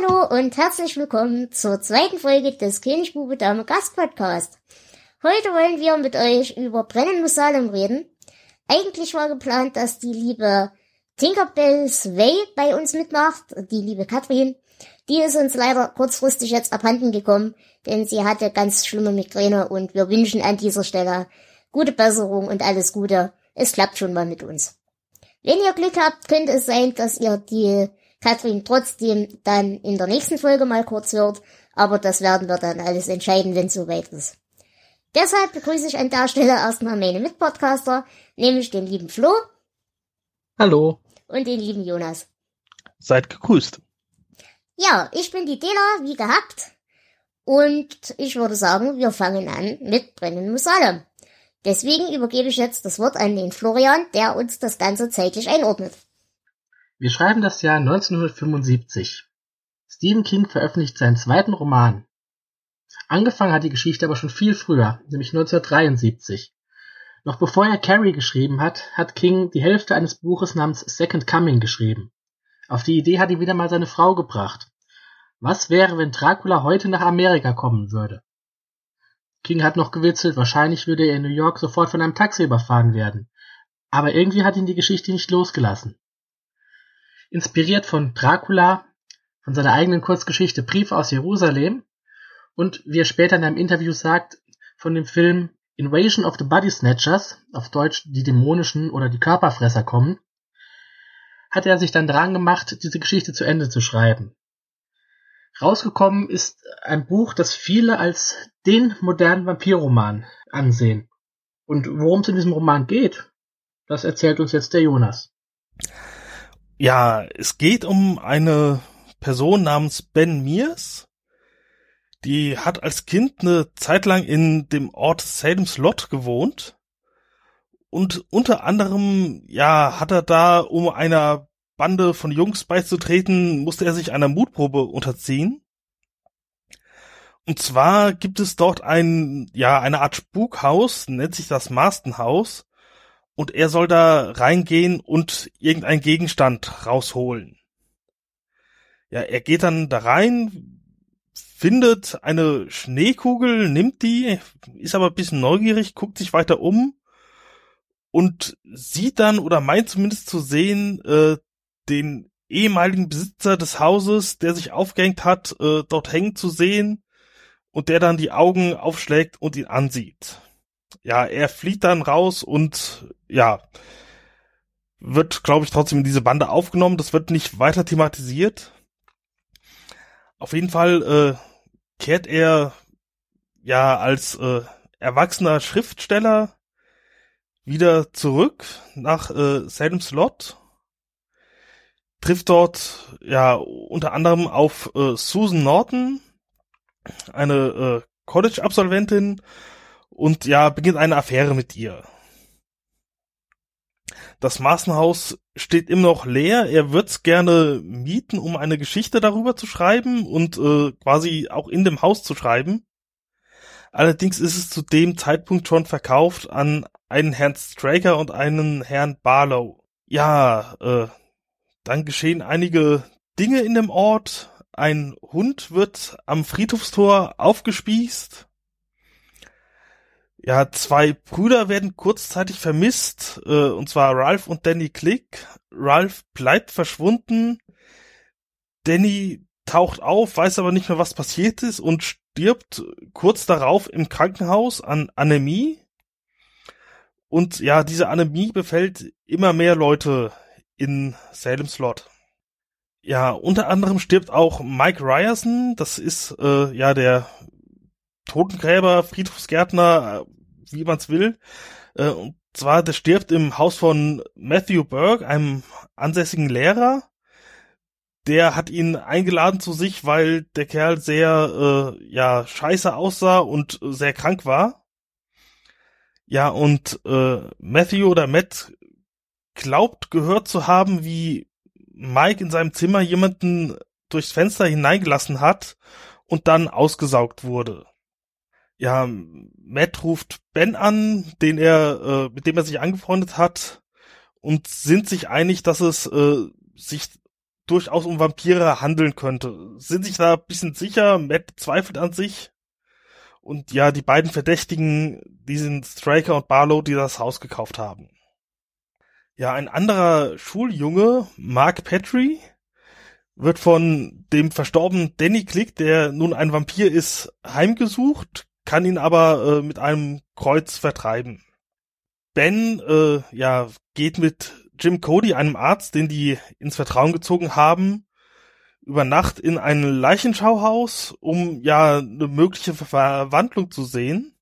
Hallo und herzlich willkommen zur zweiten Folge des Königbube Dame Gast Podcast. Heute wollen wir mit euch über Brennen muss Salem reden. Eigentlich war geplant, dass die liebe Tinkerbell Sway bei uns mitmacht, die liebe Katrin. Die ist uns leider kurzfristig jetzt abhanden gekommen, denn sie hatte ganz schlimme Migräne und wir wünschen an dieser Stelle gute Besserung und alles Gute. Es klappt schon mal mit uns. Wenn ihr Glück habt, könnte es sein, dass ihr die Katrin trotzdem dann in der nächsten Folge mal kurz hört, aber das werden wir dann alles entscheiden, wenn es soweit ist. Deshalb begrüße ich an der Stelle erstmal meine Mitpodcaster, nämlich den lieben Flo. Hallo. Und den lieben Jonas. Seid gegrüßt. Ja, ich bin die Dela, wie gehabt. Und ich würde sagen, wir fangen an mit Brennen muss alle. Deswegen übergebe ich jetzt das Wort an den Florian, der uns das Ganze zeitlich einordnet. Wir schreiben das Jahr 1975. Stephen King veröffentlicht seinen zweiten Roman. Angefangen hat die Geschichte aber schon viel früher, nämlich 1973. Noch bevor er Carrie geschrieben hat, hat King die Hälfte eines Buches namens Second Coming geschrieben. Auf die Idee hat ihn wieder mal seine Frau gebracht. Was wäre, wenn Dracula heute nach Amerika kommen würde? King hat noch gewitzelt, wahrscheinlich würde er in New York sofort von einem Taxi überfahren werden. Aber irgendwie hat ihn die Geschichte nicht losgelassen. Inspiriert von Dracula, von seiner eigenen Kurzgeschichte Brief aus Jerusalem und, wie er später in einem Interview sagt, von dem Film Invasion of the Body Snatchers, auf Deutsch die dämonischen oder die Körperfresser kommen, hat er sich dann dran gemacht, diese Geschichte zu Ende zu schreiben. Rausgekommen ist ein Buch, das viele als den modernen Vampirroman ansehen. Und worum es in diesem Roman geht, das erzählt uns jetzt der Jonas. Ja, es geht um eine Person namens Ben Mears. Die hat als Kind eine Zeit lang in dem Ort Salem's Lot gewohnt. Und unter anderem, ja, hat er da, um einer Bande von Jungs beizutreten, musste er sich einer Mutprobe unterziehen. Und zwar gibt es dort ein, ja, eine Art Spukhaus, nennt sich das Marstonhaus. Und er soll da reingehen und irgendeinen Gegenstand rausholen. Ja, er geht dann da rein, findet eine Schneekugel, nimmt die, ist aber ein bisschen neugierig, guckt sich weiter um und sieht dann oder meint zumindest zu sehen, äh, den ehemaligen Besitzer des Hauses, der sich aufgehängt hat, äh, dort hängen zu sehen und der dann die Augen aufschlägt und ihn ansieht. Ja, er flieht dann raus und ja, wird, glaube ich, trotzdem in diese Bande aufgenommen. Das wird nicht weiter thematisiert. Auf jeden Fall äh, kehrt er ja als äh, erwachsener Schriftsteller wieder zurück nach äh, Salem's Lot, trifft dort ja unter anderem auf äh, Susan Norton, eine äh, College-Absolventin und ja, beginnt eine Affäre mit ihr. Das Maßenhaus steht immer noch leer. Er wird's gerne mieten, um eine Geschichte darüber zu schreiben und äh, quasi auch in dem Haus zu schreiben. Allerdings ist es zu dem Zeitpunkt schon verkauft an einen Herrn Straker und einen Herrn Barlow. Ja, äh, dann geschehen einige Dinge in dem Ort. Ein Hund wird am Friedhofstor aufgespießt. Ja, zwei Brüder werden kurzzeitig vermisst, äh, und zwar Ralph und Danny Click. Ralph bleibt verschwunden. Danny taucht auf, weiß aber nicht mehr, was passiert ist und stirbt kurz darauf im Krankenhaus an Anämie. Und ja, diese Anämie befällt immer mehr Leute in Salem's Lot. Ja, unter anderem stirbt auch Mike Ryerson, das ist äh, ja der Totengräber, Friedhofsgärtner, äh, wie man's will. Äh, und zwar, der stirbt im Haus von Matthew Burke, einem ansässigen Lehrer. Der hat ihn eingeladen zu sich, weil der Kerl sehr, äh, ja, scheiße aussah und sehr krank war. Ja, und äh, Matthew oder Matt glaubt gehört zu haben, wie Mike in seinem Zimmer jemanden durchs Fenster hineingelassen hat und dann ausgesaugt wurde. Ja, Matt ruft Ben an, den er, äh, mit dem er sich angefreundet hat, und sind sich einig, dass es äh, sich durchaus um Vampire handeln könnte. Sind sich da ein bisschen sicher, Matt zweifelt an sich. Und ja, die beiden Verdächtigen, die sind Straker und Barlow, die das Haus gekauft haben. Ja, ein anderer Schuljunge, Mark Petrie, wird von dem verstorbenen Danny Click, der nun ein Vampir ist, heimgesucht, kann ihn aber äh, mit einem Kreuz vertreiben. Ben, äh, ja, geht mit Jim Cody, einem Arzt, den die ins Vertrauen gezogen haben, über Nacht in ein Leichenschauhaus, um ja eine mögliche Verwandlung zu sehen.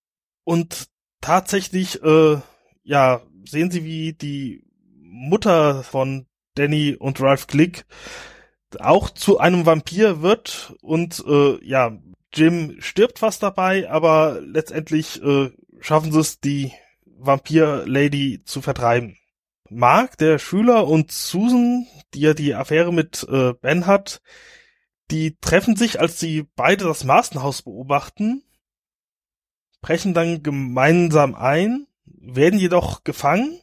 Und tatsächlich, äh, ja, sehen sie, wie die Mutter von Danny und Ralph Glick auch zu einem Vampir wird und äh, ja, Jim stirbt fast dabei, aber letztendlich äh, schaffen sie es, die Vampir-Lady zu vertreiben. Mark, der Schüler, und Susan, die ja die Affäre mit äh, Ben hat, die treffen sich, als sie beide das Mastenhaus beobachten, brechen dann gemeinsam ein, werden jedoch gefangen.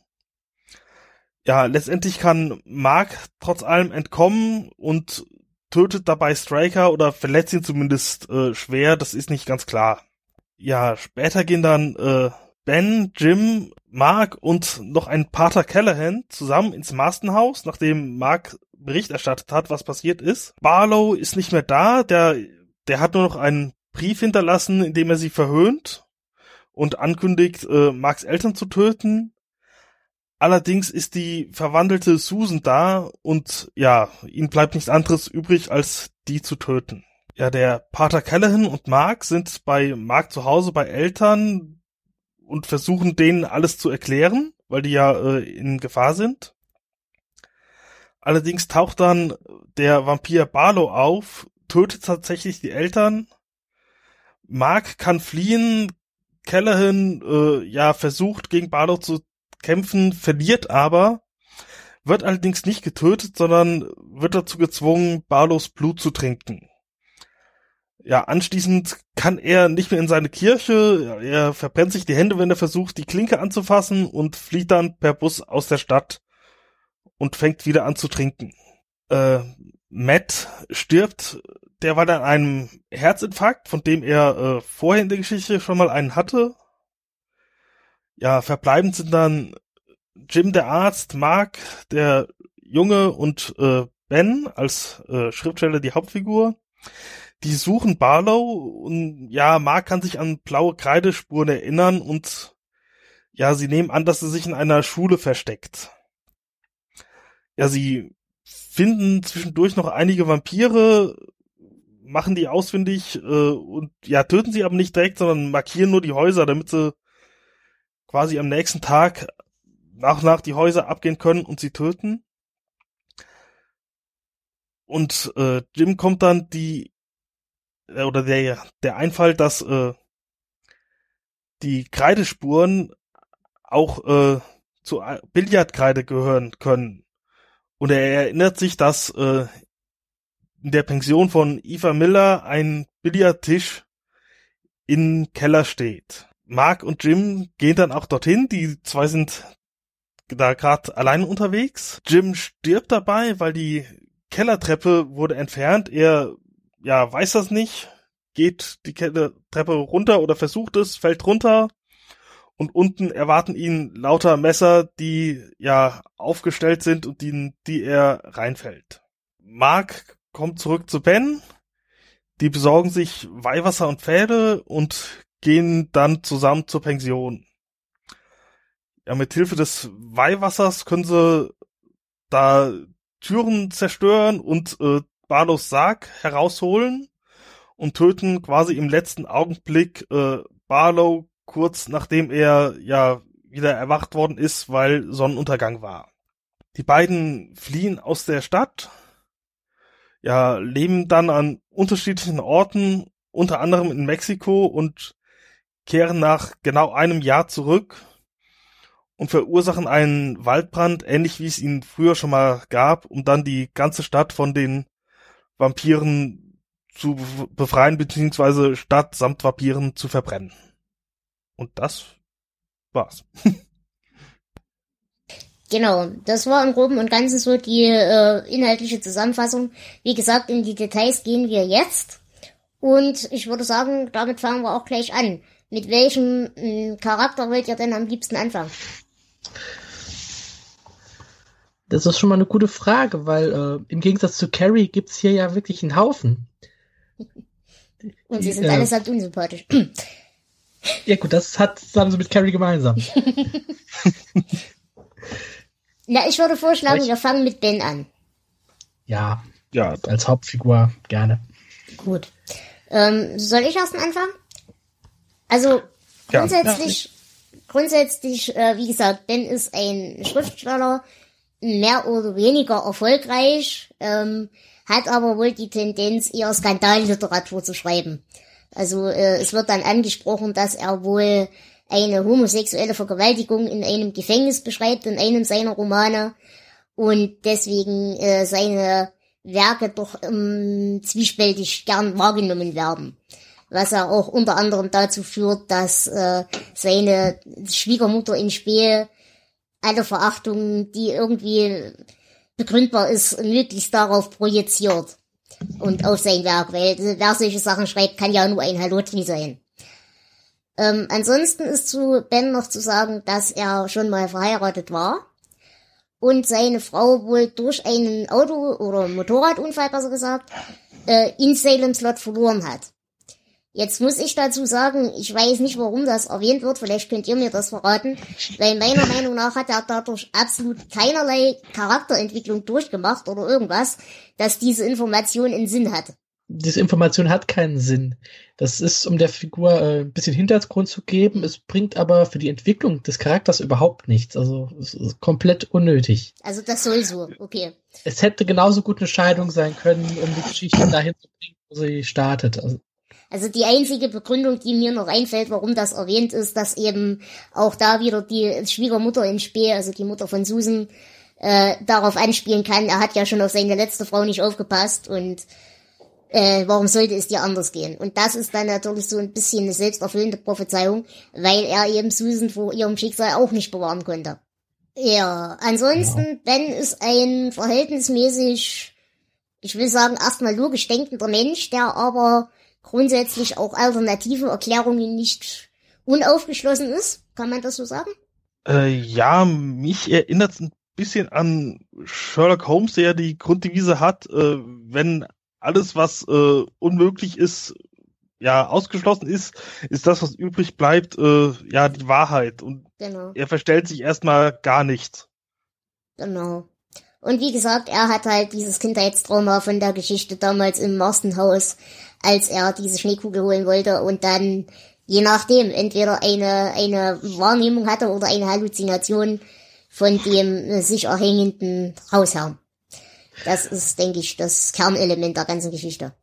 Ja, letztendlich kann Mark trotz allem entkommen und tötet dabei Striker oder verletzt ihn zumindest äh, schwer, das ist nicht ganz klar. Ja, später gehen dann äh, Ben, Jim, Mark und noch ein Pater Callahan zusammen ins Mastenhaus, nachdem Mark Bericht erstattet hat, was passiert ist. Barlow ist nicht mehr da, der, der hat nur noch einen Brief hinterlassen, in dem er sie verhöhnt und ankündigt, äh, Marks Eltern zu töten. Allerdings ist die verwandelte Susan da und ja, ihm bleibt nichts anderes übrig, als die zu töten. Ja, der Pater Callahan und Mark sind bei Mark zu Hause bei Eltern, und versuchen denen alles zu erklären, weil die ja äh, in Gefahr sind. Allerdings taucht dann der Vampir Barlow auf, tötet tatsächlich die Eltern. Mark kann fliehen, Callahan äh, ja versucht gegen Barlow zu kämpfen, verliert aber, wird allerdings nicht getötet, sondern wird dazu gezwungen, Barlows Blut zu trinken ja, anschließend kann er nicht mehr in seine Kirche, er verbrennt sich die Hände, wenn er versucht, die Klinke anzufassen und flieht dann per Bus aus der Stadt und fängt wieder an zu trinken. Äh, Matt stirbt der war dann einem Herzinfarkt, von dem er äh, vorher in der Geschichte schon mal einen hatte. Ja, verbleibend sind dann Jim der Arzt, Mark der Junge und äh, Ben als äh, Schriftsteller die Hauptfigur die suchen Barlow und ja, Mark kann sich an blaue Kreidespuren erinnern und ja, sie nehmen an, dass er sich in einer Schule versteckt. Ja, sie finden zwischendurch noch einige Vampire, machen die ausfindig äh, und ja, töten sie aber nicht direkt, sondern markieren nur die Häuser, damit sie quasi am nächsten Tag nach und nach die Häuser abgehen können und sie töten. Und äh, Jim kommt dann die äh, oder der, der Einfall, dass äh, die Kreidespuren auch äh, zu Billardkreide gehören können. Und er erinnert sich, dass äh, in der Pension von Eva Miller ein Billardtisch im Keller steht. Mark und Jim gehen dann auch dorthin. Die zwei sind da gerade allein unterwegs. Jim stirbt dabei, weil die Kellertreppe wurde entfernt. Er ja, weiß das nicht, geht die Treppe runter oder versucht es, fällt runter und unten erwarten ihn lauter Messer, die ja aufgestellt sind und die, die er reinfällt. Mark kommt zurück zu Ben, die besorgen sich Weihwasser und Pferde und gehen dann zusammen zur Pension. Ja, mit Hilfe des Weihwassers können sie da Türen zerstören und äh, Barlows Sarg herausholen und töten quasi im letzten Augenblick äh, Barlow kurz nachdem er ja wieder erwacht worden ist, weil Sonnenuntergang war. Die beiden fliehen aus der Stadt, ja, leben dann an unterschiedlichen Orten, unter anderem in Mexiko und kehren nach genau einem Jahr zurück und verursachen einen Waldbrand, ähnlich wie es ihn früher schon mal gab, um dann die ganze Stadt von den Vampiren zu befreien, beziehungsweise Stadt samt Vampiren zu verbrennen. Und das war's. Genau, das war im Groben und Ganzen so die äh, inhaltliche Zusammenfassung. Wie gesagt, in die Details gehen wir jetzt. Und ich würde sagen, damit fangen wir auch gleich an. Mit welchem mh, Charakter wollt ihr denn am liebsten anfangen? Das ist schon mal eine gute Frage, weil äh, im Gegensatz zu Carrie gibt's hier ja wirklich einen Haufen. Und sie sind äh, allesamt unsympathisch. Ja gut, das hat haben sie mit Carrie gemeinsam. Na, ich würde vorschlagen, ich... wir fangen mit Ben an. Ja, ja, als Hauptfigur gerne. Gut. Ähm, soll ich erst anfangen? Also grundsätzlich, ja. grundsätzlich, äh, wie gesagt, Ben ist ein Schriftsteller, mehr oder weniger erfolgreich, ähm, hat aber wohl die Tendenz, eher Skandalliteratur zu schreiben. Also äh, es wird dann angesprochen, dass er wohl eine homosexuelle Vergewaltigung in einem Gefängnis beschreibt, in einem seiner Romane und deswegen äh, seine Werke doch ähm, zwiespältig gern wahrgenommen werden. Was er auch unter anderem dazu führt, dass äh, seine Schwiegermutter in Spee alle Verachtung, die irgendwie begründbar ist, möglichst darauf projiziert und auf sein Werk, weil wer solche Sachen schreibt, kann ja nur ein Halotri sein. Ähm, ansonsten ist zu Ben noch zu sagen, dass er schon mal verheiratet war und seine Frau wohl durch einen Auto- oder Motorradunfall, besser gesagt, äh, in Salem Slot verloren hat. Jetzt muss ich dazu sagen, ich weiß nicht, warum das erwähnt wird, vielleicht könnt ihr mir das verraten, weil meiner Meinung nach hat er dadurch absolut keinerlei Charakterentwicklung durchgemacht oder irgendwas, dass diese Information einen Sinn hat. Diese Information hat keinen Sinn. Das ist, um der Figur äh, ein bisschen Hintergrund zu geben. Es bringt aber für die Entwicklung des Charakters überhaupt nichts. Also es ist komplett unnötig. Also das soll so, okay. Es hätte genauso gut eine Scheidung sein können, um die Geschichte dahin zu bringen, wo sie startet. Also also die einzige Begründung, die mir noch einfällt, warum das erwähnt ist, dass eben auch da wieder die Schwiegermutter in Spee, also die Mutter von Susan, äh, darauf anspielen kann, er hat ja schon auf seine letzte Frau nicht aufgepasst und äh, warum sollte es dir anders gehen? Und das ist dann natürlich so ein bisschen eine selbsterfüllende Prophezeiung, weil er eben Susan vor ihrem Schicksal auch nicht bewahren konnte. Ja, ansonsten, Ben ist ein verhältnismäßig, ich will sagen, erstmal logisch denkender Mensch, der aber grundsätzlich auch alternative Erklärungen nicht unaufgeschlossen ist. Kann man das so sagen? Äh, ja, mich erinnert es ein bisschen an Sherlock Holmes, der die Grunddevise hat, äh, wenn alles, was äh, unmöglich ist, ja, ausgeschlossen ist, ist das, was übrig bleibt, äh, ja, die Wahrheit. Und genau. er verstellt sich erstmal gar nichts. Genau. Und wie gesagt, er hat halt dieses Kindheitstrauma von der Geschichte damals im Marstenhaus als er diese Schneekugel holen wollte und dann je nachdem entweder eine, eine Wahrnehmung hatte oder eine Halluzination von dem sich erhängenden Hausherrn. Das ist, denke ich, das Kernelement der ganzen Geschichte.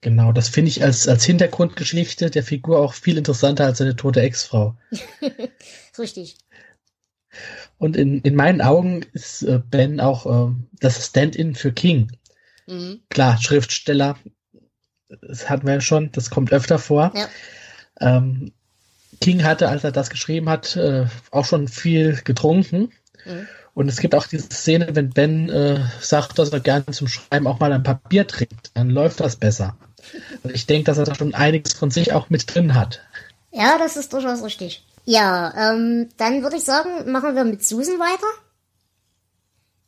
Genau, das finde ich als, als Hintergrundgeschichte der Figur auch viel interessanter als seine tote Ex-Frau. Richtig. Und in, in meinen Augen ist äh, Ben auch äh, das Stand-in für King. Mhm. Klar, Schriftsteller, das hatten wir ja schon, das kommt öfter vor. Ja. Ähm, King hatte, als er das geschrieben hat, äh, auch schon viel getrunken. Mhm. Und es gibt auch diese Szene, wenn Ben äh, sagt, dass er gerne zum Schreiben auch mal ein Papier trinkt, dann läuft das besser. Und ich denke, dass er da schon einiges von sich auch mit drin hat. Ja, das ist durchaus richtig. Ja, ähm, dann würde ich sagen, machen wir mit Susan weiter.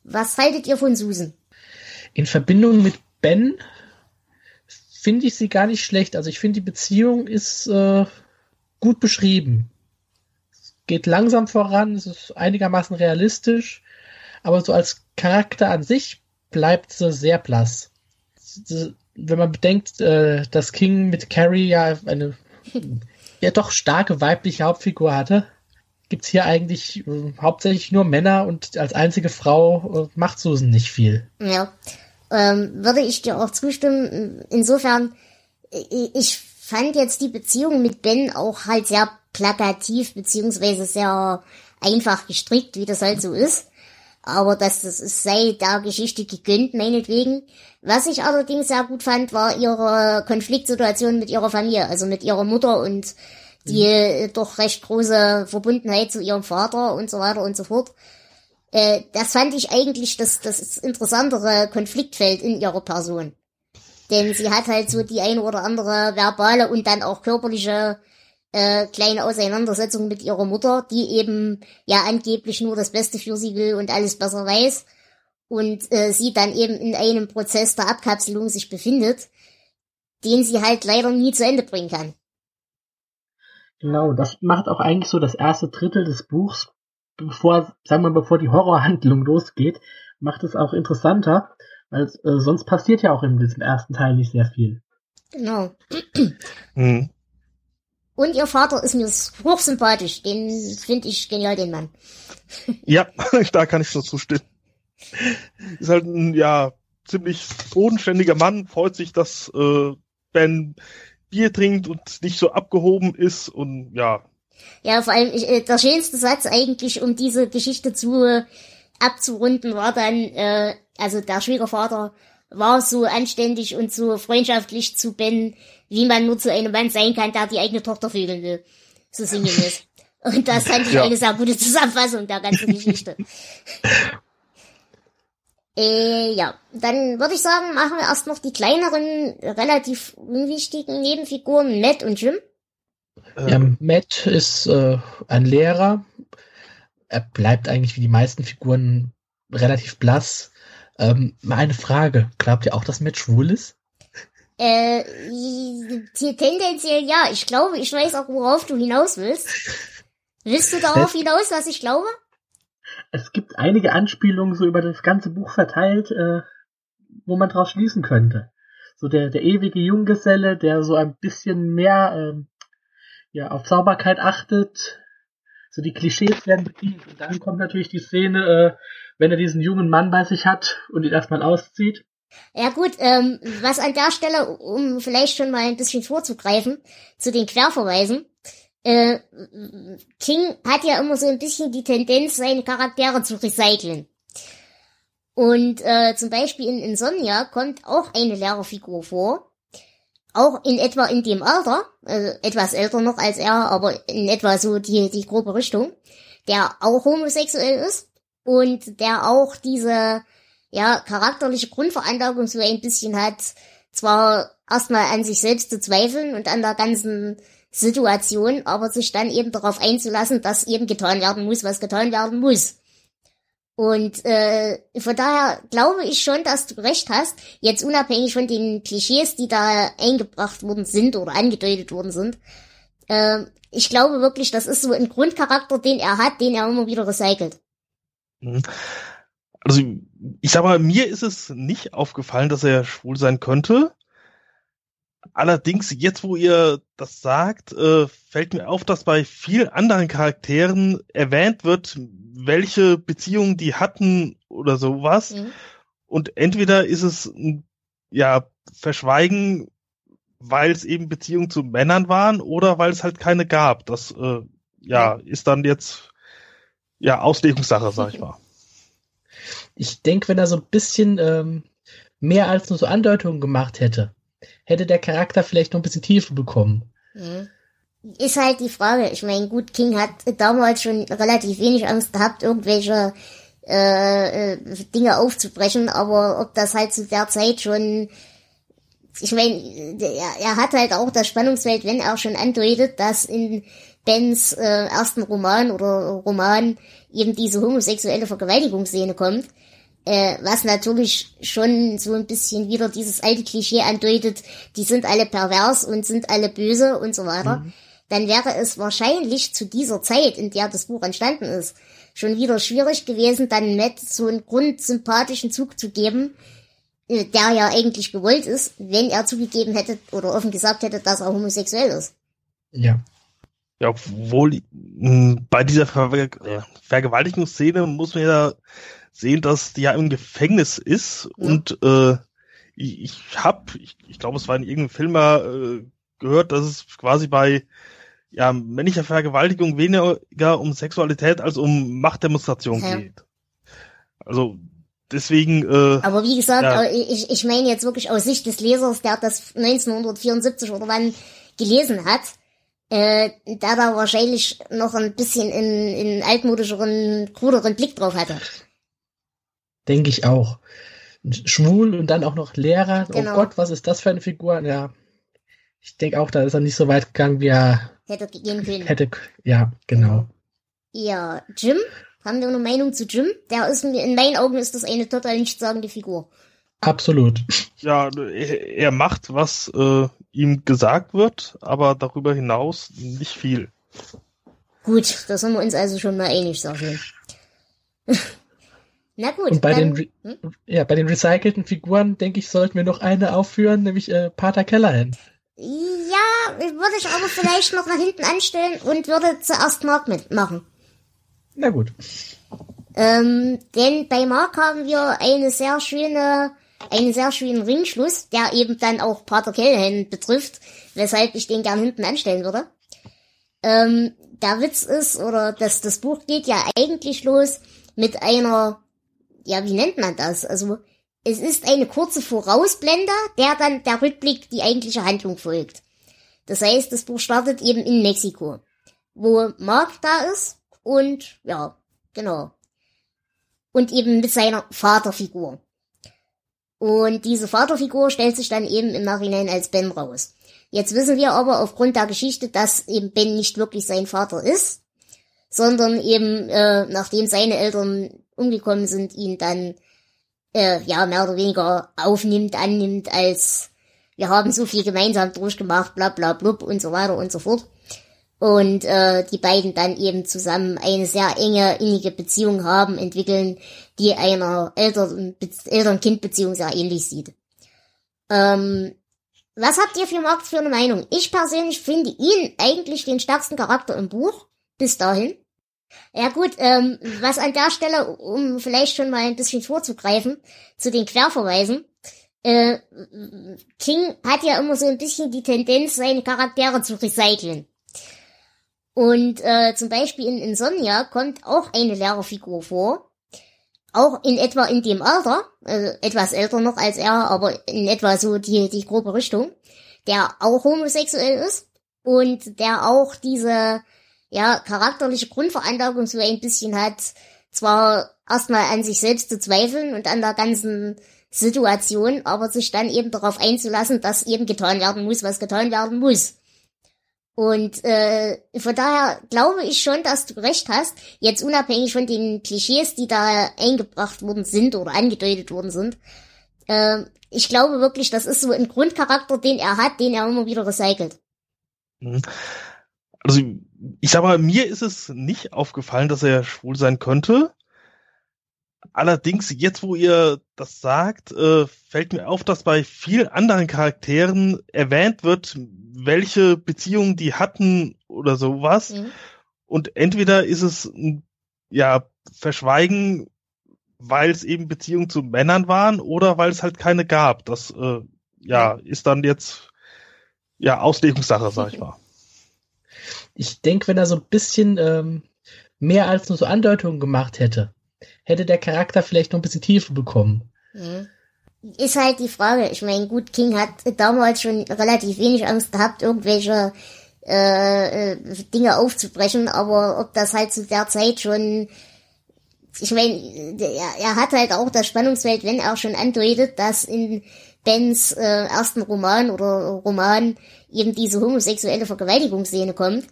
Was haltet ihr von Susan? In Verbindung mit Ben finde ich sie gar nicht schlecht. Also ich finde, die Beziehung ist äh, gut beschrieben. Es geht langsam voran, es ist einigermaßen realistisch, aber so als Charakter an sich bleibt sie sehr blass. Wenn man bedenkt, äh, dass King mit Carrie ja eine ja doch starke weibliche Hauptfigur hatte, gibt es hier eigentlich äh, hauptsächlich nur Männer und als einzige Frau äh, macht Susan nicht viel. Ja ähm, würde ich dir auch zustimmen. Insofern, ich fand jetzt die Beziehung mit Ben auch halt sehr plakativ beziehungsweise sehr einfach gestrickt, wie das halt so ist. Aber das, das ist, sei der Geschichte gegönnt, meinetwegen. Was ich allerdings sehr gut fand, war ihre Konfliktsituation mit ihrer Familie, also mit ihrer Mutter und die mhm. doch recht große Verbundenheit zu ihrem Vater und so weiter und so fort. Äh, das fand ich eigentlich das, das interessantere Konfliktfeld in ihrer Person. Denn sie hat halt so die eine oder andere verbale und dann auch körperliche äh, kleine Auseinandersetzung mit ihrer Mutter, die eben ja angeblich nur das Beste für sie will und alles besser weiß. Und äh, sie dann eben in einem Prozess der Abkapselung sich befindet, den sie halt leider nie zu Ende bringen kann. Genau, das macht auch eigentlich so das erste Drittel des Buchs, bevor, sagen wir, bevor die Horrorhandlung losgeht, macht es auch interessanter, weil äh, sonst passiert ja auch in diesem ersten Teil nicht sehr viel. Genau. Mhm. Und ihr Vater ist mir hochsympathisch. Den finde ich genial, den Mann. Ja, da kann ich nur zustimmen. Ist halt ein, ja, ziemlich bodenständiger Mann, freut sich, dass äh, Ben Bier trinkt und nicht so abgehoben ist und ja. Ja, vor allem ich, äh, der schönste Satz eigentlich, um diese Geschichte zu äh, abzurunden, war dann, äh, also der Schwiegervater war so anständig und so freundschaftlich zu Ben, wie man nur zu einem Mann sein kann, der die eigene Tochter vögeln will. So sinngemäß. Und das fand ich ja. eine sehr gute Zusammenfassung der ganzen Geschichte. Äh, ja, dann würde ich sagen, machen wir erst noch die kleineren, relativ unwichtigen Nebenfiguren, Matt und Jim. Ja, Matt ist äh, ein Lehrer. Er bleibt eigentlich wie die meisten Figuren relativ blass. Ähm, eine Frage, glaubt ihr auch, dass Matt schwul ist? Äh, tendenziell ja. Ich glaube, ich weiß auch, worauf du hinaus willst. Willst du darauf hinaus, was ich glaube? es gibt einige Anspielungen so über das ganze Buch verteilt, äh, wo man draus schließen könnte. So der, der ewige Junggeselle, der so ein bisschen mehr ähm, ja, auf Sauberkeit achtet. So die Klischees werden bedient. Und dann kommt natürlich die Szene, äh, wenn er diesen jungen Mann bei sich hat und ihn erstmal auszieht. Ja gut, ähm, was an der Stelle, um vielleicht schon mal ein bisschen vorzugreifen, zu den Querverweisen, äh, King hat ja immer so ein bisschen die Tendenz, seine Charaktere zu recyceln. Und äh, zum Beispiel in Insomnia kommt auch eine Lehrerfigur vor. Auch in etwa in dem Alter, also etwas älter noch als er, aber in etwa so die, die grobe Richtung, der auch homosexuell ist und der auch diese ja charakterliche Grundveranlagung so ein bisschen hat, zwar erstmal an sich selbst zu zweifeln und an der ganzen Situation, aber sich dann eben darauf einzulassen, dass eben getan werden muss, was getan werden muss. Und äh, von daher glaube ich schon, dass du recht hast, jetzt unabhängig von den Klischees, die da eingebracht worden sind oder angedeutet worden sind. Äh, ich glaube wirklich, das ist so ein Grundcharakter, den er hat, den er immer wieder recycelt. Mhm. Also ich sag mal, mir ist es nicht aufgefallen, dass er schwul sein könnte. Allerdings, jetzt wo ihr das sagt, äh, fällt mir auf, dass bei vielen anderen Charakteren erwähnt wird, welche Beziehungen die hatten oder sowas. Mhm. Und entweder ist es ja Verschweigen, weil es eben Beziehungen zu Männern waren oder weil es halt keine gab. Das äh, ja ist dann jetzt ja Auslegungssache, sag ich mal. Ich denke, wenn er so ein bisschen ähm, mehr als nur so Andeutungen gemacht hätte, hätte der Charakter vielleicht noch ein bisschen Tiefe bekommen. Mhm. Ist halt die Frage. Ich meine, gut, King hat damals schon relativ wenig Angst gehabt, irgendwelche äh, äh, Dinge aufzubrechen, aber ob das halt zu der Zeit schon ich meine, er, er hat halt auch das Spannungsfeld, wenn er schon andeutet, dass in Bens äh, ersten Roman oder Roman eben diese homosexuelle Vergewaltigungsszene kommt, äh, was natürlich schon so ein bisschen wieder dieses alte Klischee andeutet, die sind alle pervers und sind alle böse und so weiter, mhm. dann wäre es wahrscheinlich zu dieser Zeit, in der das Buch entstanden ist, schon wieder schwierig gewesen, dann Matt so einen grundsympathischen Zug zu geben, äh, der ja eigentlich gewollt ist, wenn er zugegeben hätte oder offen gesagt hätte, dass er homosexuell ist. Ja. Ja, obwohl bei dieser Ver äh, Vergewaltigungsszene muss man ja sehen, dass die ja im Gefängnis ist ja. und äh, ich, ich habe, ich, ich glaube, es war in irgendeinem Film mal äh, gehört, dass es quasi bei ja, männlicher Vergewaltigung weniger um Sexualität als um Machtdemonstration ja. geht. Also deswegen. Äh, Aber wie gesagt, ja. Äh, ich, ich meine jetzt wirklich aus Sicht des Lesers, der das 1974 oder wann gelesen hat, äh, der da wahrscheinlich noch ein bisschen in, in altmodischeren, kruderen Blick drauf hatte. Denke ich auch. Schwul und dann auch noch Lehrer. Oh Genau. Oh Gott, was ist das für eine Figur? Ja. Ich denke auch, da ist er nicht so weit gegangen, wie er Hätte gehen können. hätte. Ja, genau. Ja, Jim, haben wir eine Meinung zu Jim? Der ist, mir- in meinen Augen ist das eine total nichtssagende Figur. Absolut. Ja, er, macht, was äh, ihm gesagt wird, aber darüber hinaus nicht viel. Gut, da sind wir uns also schon mal einig, sag ich. Na gut, Und bei dann, den, hm? Ja, bei den recycelten Figuren, denke ich, sollten wir noch eine aufführen, nämlich äh, Pater Callahan. ja, würde ich aber vielleicht noch nach hinten anstellen und würde zuerst Mark mitmachen. Na gut. Ähm, denn bei Mark haben wir eine sehr schöne, einen sehr schönen Ringschluss, der eben dann auch Pater Callahan betrifft, weshalb ich den gern hinten anstellen würde. Ähm, der Witz ist, oder das, das Buch geht ja eigentlich los mit einer, ja, wie nennt man das? Also, es ist eine kurze Vorausblende, der dann der Rückblick die eigentliche Handlung folgt. Das heißt, das Buch startet eben in Mexiko, wo Mark da ist und, ja, genau und eben mit seiner Vaterfigur. Und diese Vaterfigur stellt sich dann eben im Nachhinein als Ben raus. Jetzt wissen wir aber aufgrund der Geschichte, dass eben Ben nicht wirklich sein Vater ist, sondern eben, äh, nachdem seine Eltern umgekommen sind, ihn dann, äh, ja, mehr oder weniger aufnimmt, annimmt als, wir haben so viel gemeinsam durchgemacht, bla bla blub und so weiter und so fort und äh, die beiden dann eben zusammen eine sehr enge, innige Beziehung haben, entwickeln, die einer Eltern- Eltern-Kind-Beziehung sehr ähnlich sieht. Ähm, was habt ihr für Markt für eine Meinung? Ich persönlich finde ihn eigentlich den stärksten Charakter im Buch, bis dahin. Ja gut, ähm, was an der Stelle, um vielleicht schon mal ein bisschen vorzugreifen, zu den Querverweisen, äh, King hat ja immer so ein bisschen die Tendenz, seine Charaktere zu recyceln. Und äh, zum Beispiel in Insomnia kommt auch eine Lehrerfigur vor. Auch in etwa in dem Alter, also etwas älter noch als er, aber in etwa so die, die grobe Richtung, der auch homosexuell ist und der auch diese ja charakterliche Grundveranlagung so ein bisschen hat, zwar erstmal an sich selbst zu zweifeln und an der ganzen Situation, aber sich dann eben darauf einzulassen, dass eben getan werden muss, was getan werden muss. Und äh, von daher glaube ich schon, dass du recht hast. Jetzt unabhängig von den Klischees, die da eingebracht worden sind oder angedeutet worden sind. Äh, ich glaube wirklich, das ist so ein Grundcharakter, den er hat, den er immer wieder recycelt. Also, ich sag mal, mir ist es nicht aufgefallen, dass er schwul sein könnte. Allerdings, jetzt wo ihr das sagt, äh, fällt mir auf, dass bei vielen anderen Charakteren erwähnt wird, welche Beziehungen die hatten oder sowas. Mhm. Und entweder ist es ja Verschweigen, weil es eben Beziehungen zu Männern waren oder weil es halt keine gab. Das äh, ja ist dann jetzt ja Auslegungssache, sag ich mal. Ich denke, wenn er so ein bisschen ähm, mehr als nur so Andeutungen gemacht hätte, hätte der Charakter vielleicht noch ein bisschen Tiefe bekommen. Mhm. Ist halt die Frage. Ich meine, gut, King hat damals schon relativ wenig Angst gehabt, irgendwelche äh, äh, Dinge aufzubrechen, aber ob das halt zu der Zeit schon ich meine, er, er hat halt auch das Spannungsfeld, wenn er schon andeutet, dass in Bens äh, ersten Roman oder Roman eben diese homosexuelle Vergewaltigungsszene kommt,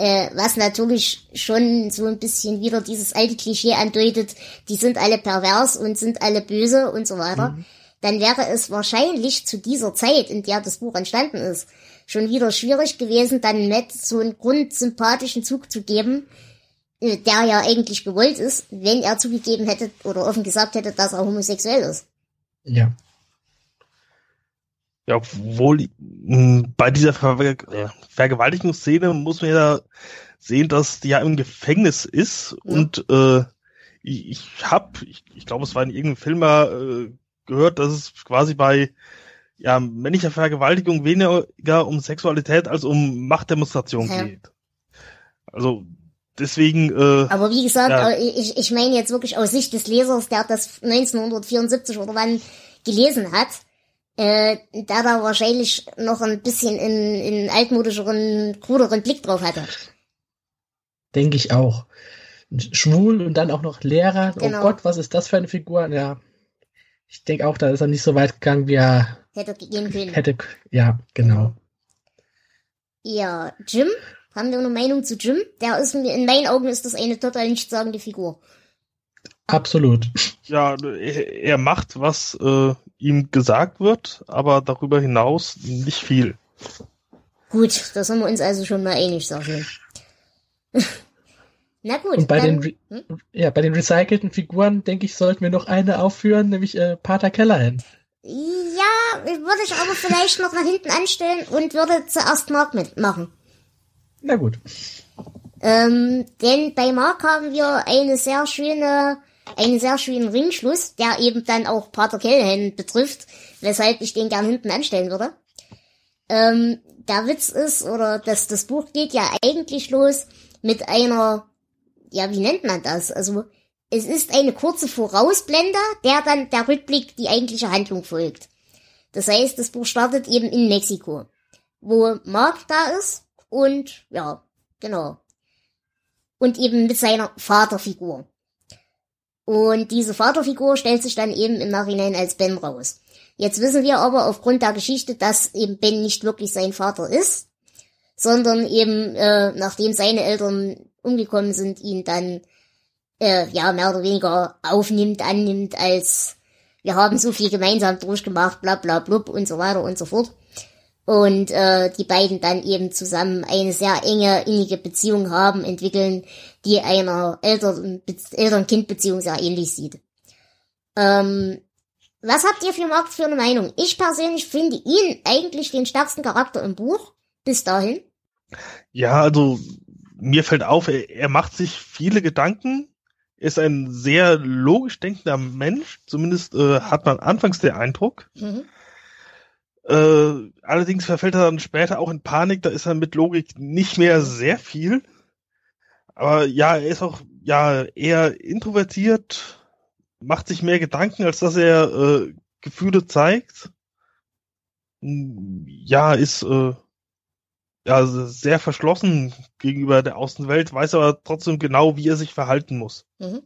äh, was natürlich schon so ein bisschen wieder dieses alte Klischee andeutet, die sind alle pervers und sind alle böse und so weiter, Mhm. dann wäre es wahrscheinlich zu dieser Zeit, in der das Buch entstanden ist, schon wieder schwierig gewesen, dann Matt so einen grundsympathischen Zug zu geben, äh, der ja eigentlich gewollt ist, wenn er zugegeben hätte oder offen gesagt hätte, dass er homosexuell ist. Ja. Ja, obwohl mh, bei dieser Ver äh, Vergewaltigungsszene muss man ja sehen, dass die ja im Gefängnis ist Ja. und äh, ich, ich habe, ich, ich glaube, es war in irgendeinem Film mal äh, gehört, dass es quasi bei ja männlicher Vergewaltigung weniger um Sexualität als um Machtdemonstration Ja. geht. Also deswegen äh, Aber wie gesagt, Ja. äh, ich, ich meine jetzt wirklich aus Sicht des Lesers, der das 1974 oder wann gelesen hat, äh, der da wahrscheinlich noch ein bisschen in, in altmodischeren, kruderen Blick drauf hatte. Denke ich auch. schwul und dann auch noch Lehrer. Genau. Oh Gott, was ist das für eine Figur? Ja, ich denke auch, da ist er nicht so weit gegangen, wie er Hätte gehen können. hätte. Ja, genau. Ja, Jim, haben wir eine Meinung zu Jim? Der ist, in meinen Augen ist das eine total nichtssagende Figur. Absolut. Ja, er, macht, was äh, ihm gesagt wird, aber darüber hinaus nicht viel. Gut, da sind wir uns also schon mal einig, sag ich. Na gut, Und bei dann, den, hm? Ja, bei den recycelten Figuren, denke ich, sollten wir noch eine aufführen, nämlich äh, Pater Callahan. ja, würde ich aber vielleicht noch nach hinten anstellen und würde zuerst Mark mitmachen. Na gut. Ähm, denn bei Mark haben wir eine sehr schöne, einen sehr schönen Ringschluss, der eben dann auch Pater Callahan betrifft, weshalb ich den gern hinten anstellen würde. Ähm, der Witz ist, oder das, das Buch geht ja eigentlich los mit einer, ja, wie nennt man das? Also, es ist eine kurze Vorausblende, der dann der Rückblick die eigentliche Handlung folgt. Das heißt, das Buch startet eben in Mexiko, wo Mark da ist und, ja, genau und eben mit seiner Vaterfigur. Und diese Vaterfigur stellt sich dann eben im Nachhinein als Ben raus. Jetzt wissen wir aber aufgrund der Geschichte, dass eben Ben nicht wirklich sein Vater ist, sondern eben äh, nachdem seine Eltern umgekommen sind, ihn dann äh, ja mehr oder weniger aufnimmt, annimmt als wir haben so viel gemeinsam durchgemacht, bla bla blub und so weiter und so fort und äh, die beiden dann eben zusammen eine sehr enge, innige Beziehung haben, entwickeln, die einer Eltern- Eltern-Kind-Beziehung sehr ähnlich sieht. Ähm, was habt ihr für Markt für eine Meinung? Ich persönlich finde ihn eigentlich den stärksten Charakter im Buch, bis dahin. Ja, also mir fällt auf, er, er macht sich viele Gedanken, ist ein sehr logisch denkender Mensch, zumindest äh, hat man anfangs den Eindruck. Mhm. Äh, allerdings verfällt er dann später auch in Panik, da ist er mit Logik nicht mehr sehr viel. Aber ja, er ist auch ja eher introvertiert, macht sich mehr Gedanken, als dass er äh, Gefühle zeigt. Hm, Ja, ist äh, ja sehr verschlossen gegenüber der Außenwelt, weiß aber trotzdem genau, wie er sich verhalten muss. Mhm.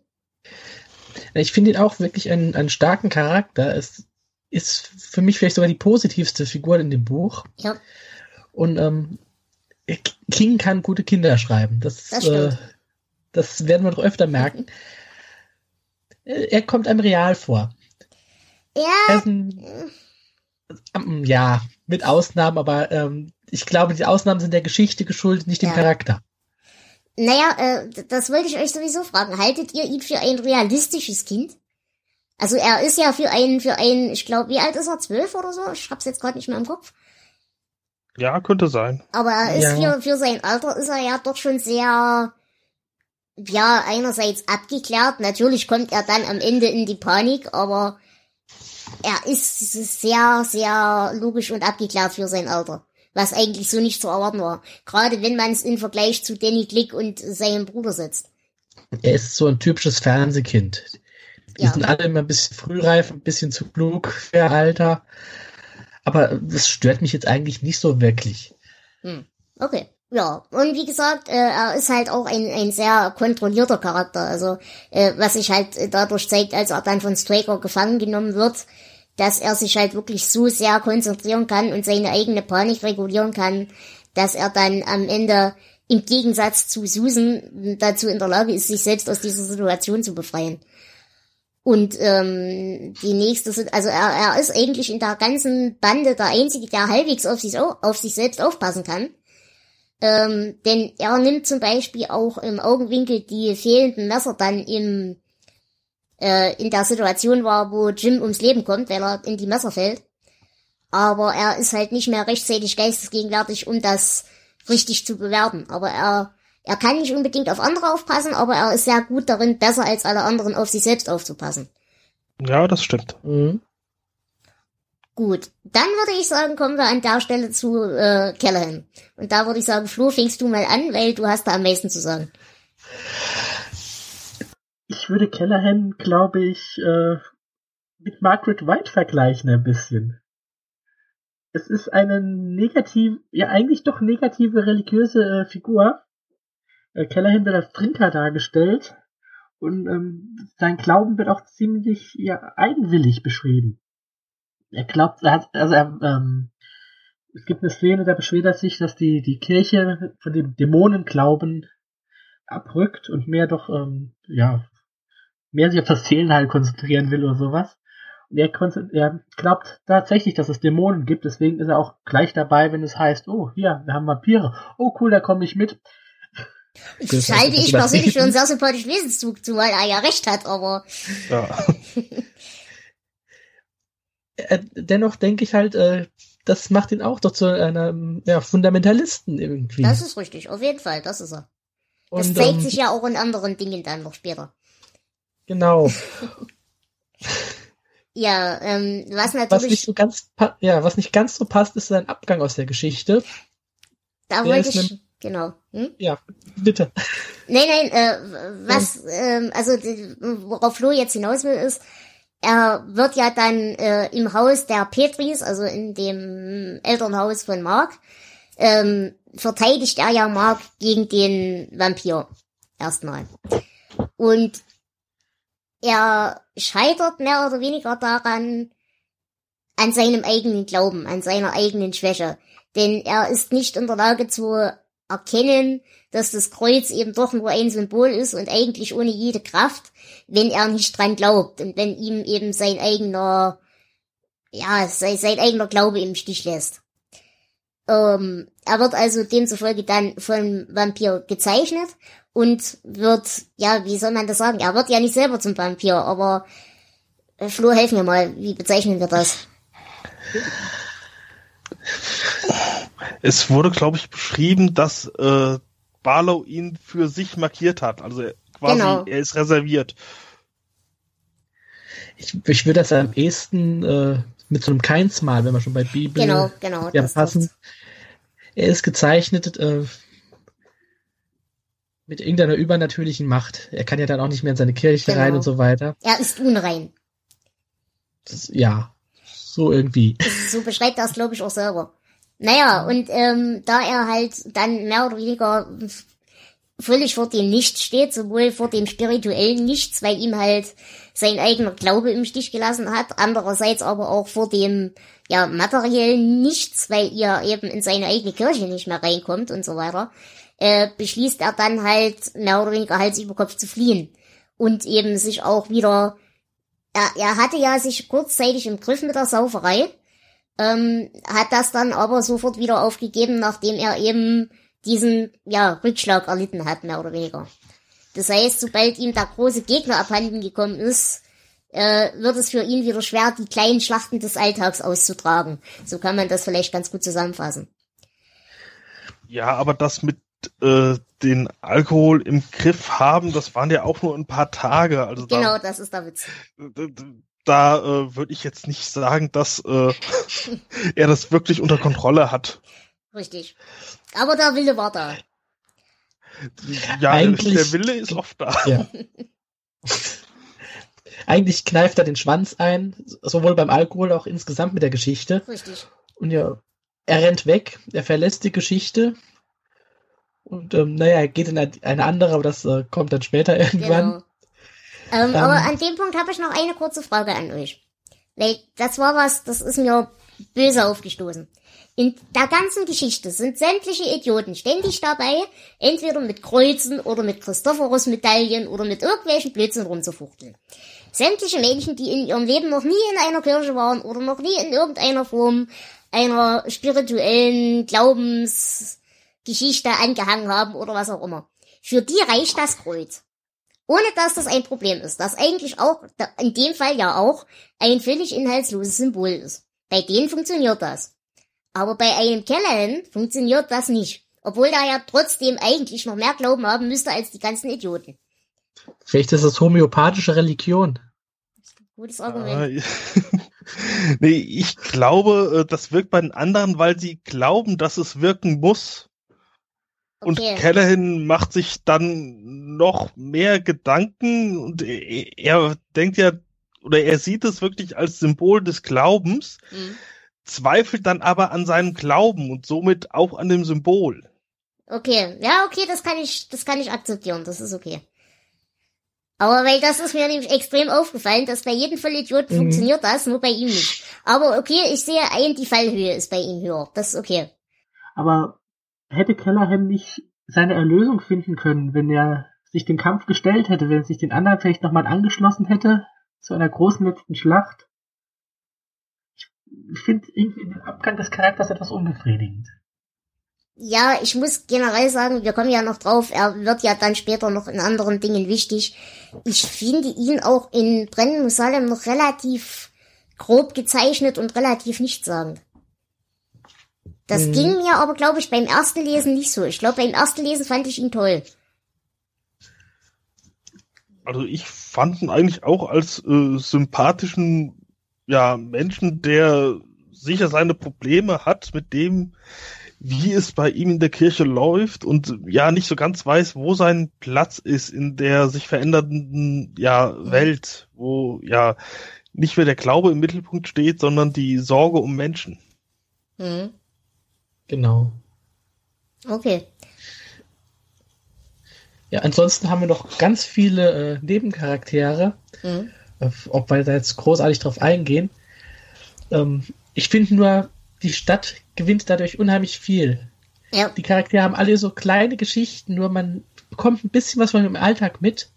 Ich finde ihn auch wirklich einen, einen starken Charakter. Es ist für mich vielleicht sogar die positivste Figur in dem Buch. Ja, Und ähm, King kann gute Kinder schreiben. Das, Das äh, das werden wir noch öfter merken. Er kommt einem real vor. Ja ein, ähm, ja, mit Ausnahmen, aber ähm, ich glaube, die Ausnahmen sind der Geschichte geschuldet, nicht dem Ja. Charakter. naja, äh, das wollte ich euch sowieso fragen. Haltet ihr ihn für ein realistisches Kind? Also er ist ja für einen, für einen, ich glaube, wie alt ist er? Zwölf oder so? Ich hab's jetzt gerade nicht mehr im Kopf. Ja, könnte sein. Aber er ist Ja. für, für sein Alter ist er ja doch schon sehr, ja, einerseits abgeklärt. Natürlich kommt er dann am Ende in die Panik, aber er ist sehr, sehr logisch und abgeklärt für sein Alter. Was eigentlich so nicht zu erwarten war. Gerade wenn man es in Vergleich zu Danny Glick und seinem Bruder setzt. Er ist so ein typisches Fernsehkind. Die Ja. sind alle immer ein bisschen frühreif, ein bisschen zu klug für ihr Alter. Aber das stört mich jetzt eigentlich nicht so wirklich. Hm. Okay. Ja, und wie gesagt, äh, er ist halt auch ein, ein sehr kontrollierter Charakter. Also, äh, was sich halt dadurch zeigt, als er dann von Straker gefangen genommen wird, dass er sich halt wirklich so sehr konzentrieren kann und seine eigene Panik regulieren kann, dass er dann am Ende im Gegensatz zu Susan dazu in der Lage ist, sich selbst aus dieser Situation zu befreien. Und ähm, die nächste, also er, er ist eigentlich in der ganzen Bande der Einzige, der halbwegs auf sich, au- auf sich selbst aufpassen kann. Ähm, denn er nimmt zum Beispiel auch im Augenwinkel die fehlenden Messer dann im, äh, in der Situation war, wo Jim ums Leben kommt, weil er in die Messer fällt. Aber er ist halt nicht mehr rechtzeitig geistesgegenwärtig, um das richtig zu bewerten. Aber er, er kann nicht unbedingt auf andere aufpassen, aber er ist sehr gut darin, besser als alle anderen auf sich selbst aufzupassen. Ja, das stimmt. Mhm. Gut, dann würde ich sagen, kommen wir an der Stelle zu äh, Callahan. Und da würde ich sagen, Flo, fängst du mal an, weil du hast da am meisten zu sagen. Ich würde Callahan, glaube ich, äh, mit Margaret White vergleichen ein bisschen. Es ist eine negativ, ja eigentlich doch negative religiöse äh, Figur, äh, wird als Trinker dargestellt und ähm, sein Glauben wird auch ziemlich ja, eigenwillig beschrieben. Er glaubt, er hat, also er, ähm, es gibt eine Szene, da beschwert er sich, dass die, die Kirche von dem Dämonenglauben abrückt und mehr doch, ähm, ja, mehr sich auf das Seelenheil konzentrieren will oder sowas. Und er, er glaubt tatsächlich, dass es Dämonen gibt, deswegen ist er auch gleich dabei, wenn es heißt, oh, hier, wir haben Vampire. Oh cool, da komme ich mit. Das halte ich persönlich für einen sehr sympathischen Wesenszug zu, weil er ja recht hat, aber. Ja. Äh, dennoch denke ich halt, äh, das macht ihn auch doch zu einem ja, Fundamentalisten irgendwie. Das ist richtig, auf jeden Fall, das ist er. Das Und, zeigt ähm, sich ja auch in anderen Dingen dann noch später. Genau. ja, ähm, was natürlich. Was nicht so ganz, ja, was nicht ganz so passt, ist sein Abgang aus der Geschichte. Da der wollte ich, genau. Hm? Ja, bitte. Nein, nein, äh, was, ähm, also worauf Flo jetzt hinaus will, ist, er wird ja dann äh, im Haus der Petris, also in dem Elternhaus von Mark, ähm, verteidigt er ja Mark gegen den Vampir. Erstmal. Und er scheitert mehr oder weniger daran, an seinem eigenen Glauben, an seiner eigenen Schwäche. Denn er ist nicht in der Lage zu erkennen, dass das Kreuz eben doch nur ein Symbol ist und eigentlich ohne jede Kraft, wenn er nicht dran glaubt und wenn ihm eben sein eigener, ja, sein, sein eigener Glaube im Stich lässt. Ähm, er wird also demzufolge dann vom Vampir gezeichnet und wird, ja, wie soll man das sagen? Er wird ja nicht selber zum Vampir, aber äh, Flo, helf mir mal, wie bezeichnen wir das? Es wurde, glaube ich, beschrieben, dass äh, Barlow ihn für sich markiert hat. Also quasi, genau. er ist reserviert. Ich, ich würde das am ehesten äh, mit so einem Keinsmal, wenn wir schon bei Bibel genau, genau, ja, passen. Er ist gezeichnet äh, mit irgendeiner übernatürlichen Macht. Er kann ja dann auch nicht mehr in seine Kirche genau. rein und so weiter. Er ist unrein. Das, ja, so irgendwie. So beschreibt er es, glaube ich, auch selber. Naja, und ähm, da er halt dann mehr oder weniger völlig vor dem Nichts steht, sowohl vor dem spirituellen Nichts, weil ihm halt sein eigener Glaube im Stich gelassen hat, andererseits aber auch vor dem ja materiellen Nichts, weil ihr eben in seine eigene Kirche nicht mehr reinkommt und so weiter, äh, beschließt er dann halt mehr oder weniger Hals über Kopf zu fliehen und eben sich auch wieder er, er hatte ja sich kurzzeitig im Griff mit der Sauferei ähm, hat das dann aber sofort wieder aufgegeben, nachdem er eben diesen ja, Rückschlag erlitten hat, mehr oder weniger. Das heißt, sobald ihm der große Gegner abhanden gekommen ist, äh, wird es für ihn wieder schwer, die kleinen Schlachten des Alltags auszutragen. So kann man das vielleicht ganz gut zusammenfassen. Ja, aber das mit äh, den Alkohol im Griff haben, das waren ja auch nur ein paar Tage. Also genau, da, das ist der Witz da äh, würde ich jetzt nicht sagen, dass äh, er das wirklich unter Kontrolle hat. Richtig. Aber der Wille war da. Ja, Eigentlich, der Wille ist oft da. Ja. Eigentlich kneift er den Schwanz ein, sowohl beim Alkohol auch insgesamt mit der Geschichte. Richtig. Und ja, er rennt weg, er verlässt die Geschichte. Und ähm, naja, er geht in eine andere, aber das äh, kommt dann später irgendwann. Genau. Ähm, ähm, aber an dem Punkt habe ich noch eine kurze Frage an euch. Weil das war was, das ist mir böse aufgestoßen. In der ganzen Geschichte sind sämtliche Idioten ständig dabei, entweder mit Kreuzen oder mit Christophorus-Medaillen oder mit irgendwelchen Blödsinn rumzufuchteln. Sämtliche Menschen, die in ihrem Leben noch nie in einer Kirche waren oder noch nie in irgendeiner Form einer spirituellen Glaubensgeschichte angehangen haben oder was auch immer. Für die reicht das Kreuz. Ohne dass das ein Problem ist, das eigentlich auch, in dem Fall ja auch, ein völlig inhaltsloses Symbol ist. Bei denen funktioniert das. Aber bei einem Callahan funktioniert das nicht. Obwohl er ja trotzdem eigentlich noch mehr Glauben haben müsste als die ganzen Idioten. Vielleicht ist das homöopathische Religion. Gutes Argument. nee, ich glaube, äh, das wirkt bei den anderen, weil sie glauben, dass es wirken muss. Und okay. Callahan macht sich dann noch mehr Gedanken und er, er, denkt ja, oder er sieht es wirklich als Symbol des Glaubens, mhm. zweifelt dann aber an seinem Glauben und somit auch an dem Symbol. Okay, ja, okay, das kann ich, das kann ich akzeptieren, das ist okay. Aber weil das ist mir nämlich extrem aufgefallen, dass bei jedem Vollidioten mhm. funktioniert das, nur bei ihm nicht. Aber okay, ich sehe ein, die Fallhöhe ist bei ihm höher. Das ist okay. Aber hätte Kellerham nicht seine Erlösung finden können, wenn er sich den Kampf gestellt hätte, wenn er sich den anderen vielleicht nochmal angeschlossen hätte zu einer großen letzten Schlacht? Ich finde irgendwie den Abgang des Charakters etwas unbefriedigend. Ja, ich muss generell sagen, wir kommen ja noch drauf, er wird ja dann später noch in anderen Dingen wichtig. Ich finde ihn auch in Brennen Musalem noch relativ grob gezeichnet und relativ nichtssagend. Das mhm. ging mir aber, glaube ich, beim ersten Lesen nicht so. Ich glaube, beim ersten Lesen fand ich ihn toll. Also ich fand ihn eigentlich auch als äh, sympathischen ja, Menschen, der sicher seine Probleme hat mit dem, wie es bei ihm in der Kirche läuft und ja nicht so ganz weiß, wo sein Platz ist in der sich verändernden ja Welt, wo ja nicht mehr der Glaube im Mittelpunkt steht, sondern die Sorge um Menschen. Mhm. Genau. Okay. Ja, ansonsten haben wir noch ganz viele äh, Nebencharaktere. Mhm. Äh, ob wir da jetzt großartig drauf eingehen. Ähm, ich finde nur, die Stadt gewinnt dadurch unheimlich viel. Ja. Die Charaktere haben alle so kleine Geschichten, nur man bekommt ein bisschen was von dem Alltag mit.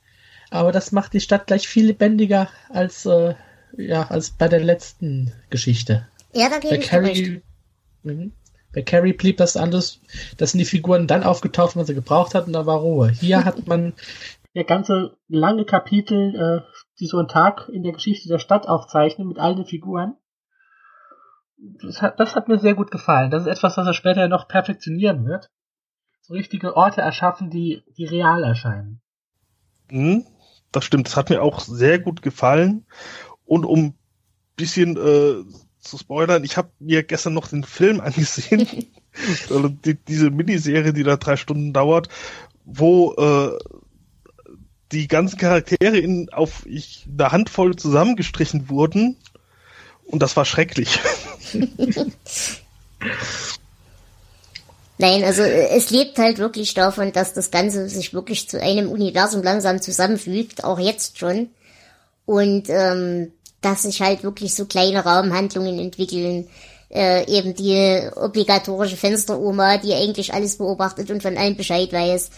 Aber das macht die Stadt gleich viel lebendiger als, äh, ja, als bei der letzten Geschichte. Ja, da gebe ich Carrie, mhm. Bei Carrie blieb das anders. Das sind die Figuren dann aufgetaucht, wenn man sie gebraucht hat, und da war Ruhe. Hier hat man. Der ganze lange Kapitel, äh, die so einen Tag in der Geschichte der Stadt aufzeichnen mit all den Figuren das hat, das hat mir sehr gut gefallen. Das ist etwas, was er später noch perfektionieren wird. So richtige Orte erschaffen, die, die real erscheinen. Mhm, das stimmt. Das hat mir auch sehr gut gefallen. Und um ein bisschen äh, zu spoilern, ich habe mir gestern noch den Film angesehen. also die, diese Miniserie, die da drei Stunden dauert, wo äh, die ganzen Charaktere in, auf ich, eine Handvoll zusammengestrichen wurden. Und das war schrecklich. Nein, also äh, es lebt halt wirklich davon, dass das Ganze sich wirklich zu einem Universum langsam zusammenfügt, auch jetzt schon. Und ähm, dass sich halt wirklich so kleine Raumhandlungen entwickeln. Äh, eben die obligatorische Fensteroma, die eigentlich alles beobachtet und von allem Bescheid weiß.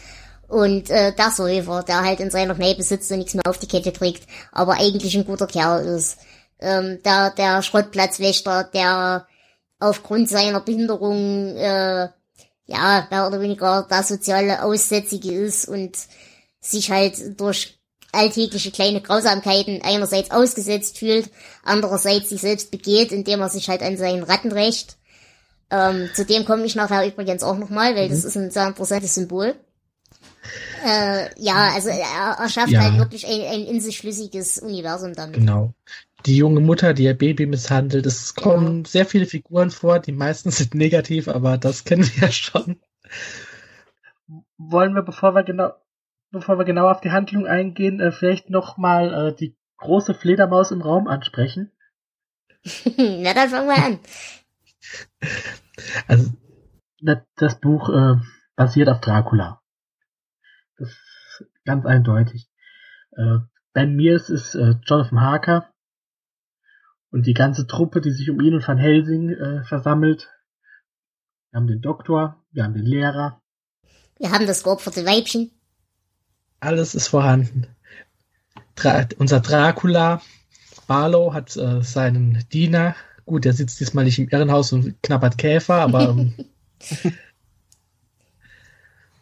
Und äh, der Säufer, der halt in seiner Kneipe sitzt und nichts mehr auf die Kette kriegt, aber eigentlich ein guter Kerl ist ähm, der, der Schrottplatzwächter, der aufgrund seiner Behinderung äh, ja mehr oder weniger der soziale Aussätzige ist und sich halt durch alltägliche kleine Grausamkeiten einerseits ausgesetzt fühlt, andererseits sich selbst begeht, indem er sich halt an seinen Ratten rächt. Ähm, zu dem komme ich nachher übrigens auch nochmal, weil mhm. das ist ein sehr interessantes Symbol. Äh, ja, also er, er schafft ja. halt wirklich ein, ein in sich schlüssiges Universum damit. Genau die junge Mutter, die ihr Baby misshandelt. Es kommen sehr viele Figuren vor, die meisten sind negativ, aber das kennen wir ja schon. Wollen wir, bevor wir genau, bevor wir genau auf die Handlung eingehen, äh, vielleicht nochmal äh, die große Fledermaus im Raum ansprechen? Na, dann fangen wir an. Also, das Buch äh, basiert auf Dracula. Das ist ganz eindeutig. Äh, ben Mears ist äh, Jonathan Harker, und die ganze Truppe, die sich um ihn und Van Helsing äh, versammelt. Wir haben den Doktor, wir haben den Lehrer. Wir haben das geopferte Weibchen. Alles ist vorhanden. Dra unser Dracula, Barlow, hat äh, seinen Diener. Gut, der sitzt diesmal nicht im Irrenhaus und knabbert Käfer, aber ähm,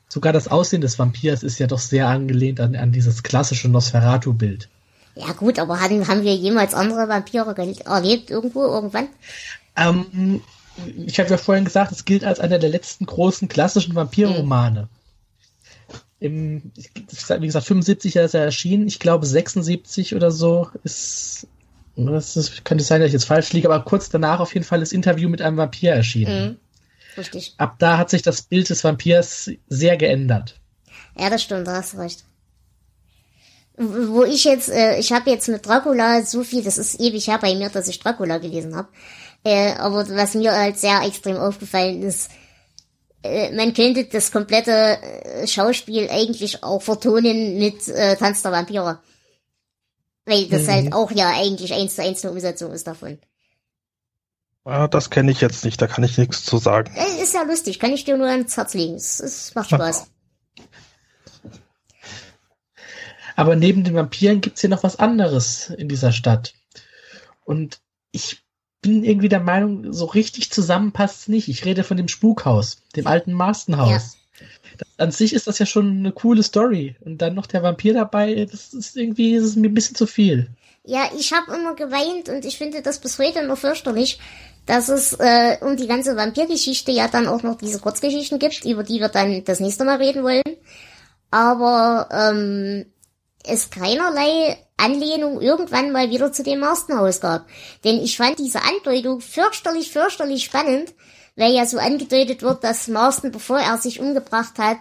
sogar das Aussehen des Vampirs ist ja doch sehr angelehnt an, an dieses klassische Nosferatu-Bild. Ja gut, aber haben, haben wir jemals andere Vampire erlebt irgendwo, irgendwann? Ähm, ich habe ja vorhin gesagt, es gilt als einer der letzten großen klassischen Vampirromane. Im, wie gesagt, 75 ist er erschienen. Ich glaube 76 oder so ist, das ist, könnte sein, dass ich jetzt falsch liege, aber kurz danach auf jeden Fall das Interview mit einem Vampir erschienen. Mhm. Richtig. Ab da hat sich das Bild des Vampirs sehr geändert. Ja, das stimmt, da hast du recht wo ich jetzt, äh, ich habe jetzt mit Dracula so viel, das ist ewig her bei mir, dass ich Dracula gelesen habe. Äh, aber was mir halt sehr extrem aufgefallen ist, äh, man könnte das komplette äh, Schauspiel eigentlich auch vertonen mit äh, Tanz der Vampire. Weil das Mhm. halt auch ja eigentlich eins zu eins eine Umsetzung ist davon. Ah, das kenne ich jetzt nicht, da kann ich nichts zu sagen. Äh, Ist ja lustig, kann ich dir nur ans Herz legen. Es, es macht Spaß. Aber neben den Vampiren gibt's hier noch was anderes in dieser Stadt. Und ich bin irgendwie der Meinung, so richtig zusammenpasst's nicht. Ich rede von dem Spukhaus, dem alten Marstonhaus. Das, an sich ist das ja schon eine coole Story. Und dann noch der Vampir dabei, das ist irgendwie das ist mir ein bisschen zu viel. Ja, ich habe immer geweint und ich finde das bis heute noch fürchterlich, dass es äh, um die ganze Vampirgeschichte ja dann auch noch diese Kurzgeschichten gibt, über die wir dann das nächste Mal reden wollen. Aber ähm, es keinerlei Anlehnung irgendwann mal wieder zu dem Marstonhaus gab. Denn ich fand diese Andeutung fürchterlich, fürchterlich spannend, weil ja so angedeutet wird, dass Marston, bevor er sich umgebracht hat,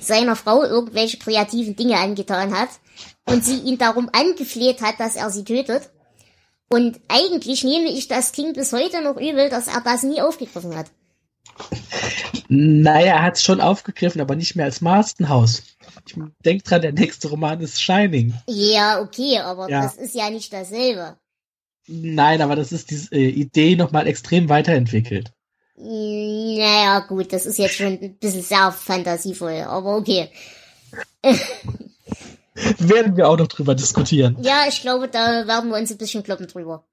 seiner Frau irgendwelche kreativen Dinge angetan hat und sie ihn darum angefleht hat, dass er sie tötet. Und eigentlich nehme ich das klingt bis heute noch übel, dass er das nie aufgegriffen hat. Naja, er hat's schon aufgegriffen, aber nicht mehr als Marstonhaus. Ich denk dran, der nächste Roman ist Shining. Ja, okay, aber Ja. das ist ja nicht dasselbe. Nein, aber das ist diese äh, Idee nochmal extrem weiterentwickelt. Naja, gut, das ist jetzt schon ein bisschen sehr fantasievoll, aber okay. Werden wir auch noch drüber diskutieren. Ja, ich glaube, da werden wir uns ein bisschen kloppen drüber.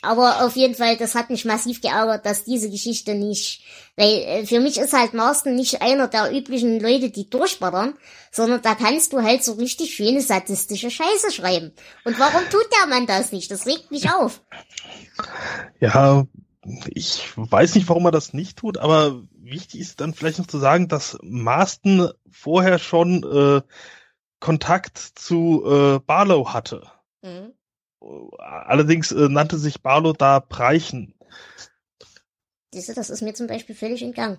Aber auf jeden Fall, das hat mich massiv geärgert, dass diese Geschichte nicht, weil äh, für mich ist halt Marston nicht einer der üblichen Leute, die durchballern, sondern da kannst du halt so richtig schöne sadistische Scheiße schreiben. Und warum tut der Mann das nicht? Das regt mich auf. Ja, ich weiß nicht, warum er das nicht tut, aber wichtig ist dann vielleicht noch zu sagen, dass Marston vorher schon äh, Kontakt zu äh, Barlow hatte. Mhm. Allerdings äh, nannte sich Barlow da Breichen. Siehst du, das ist mir zum Beispiel völlig entgangen.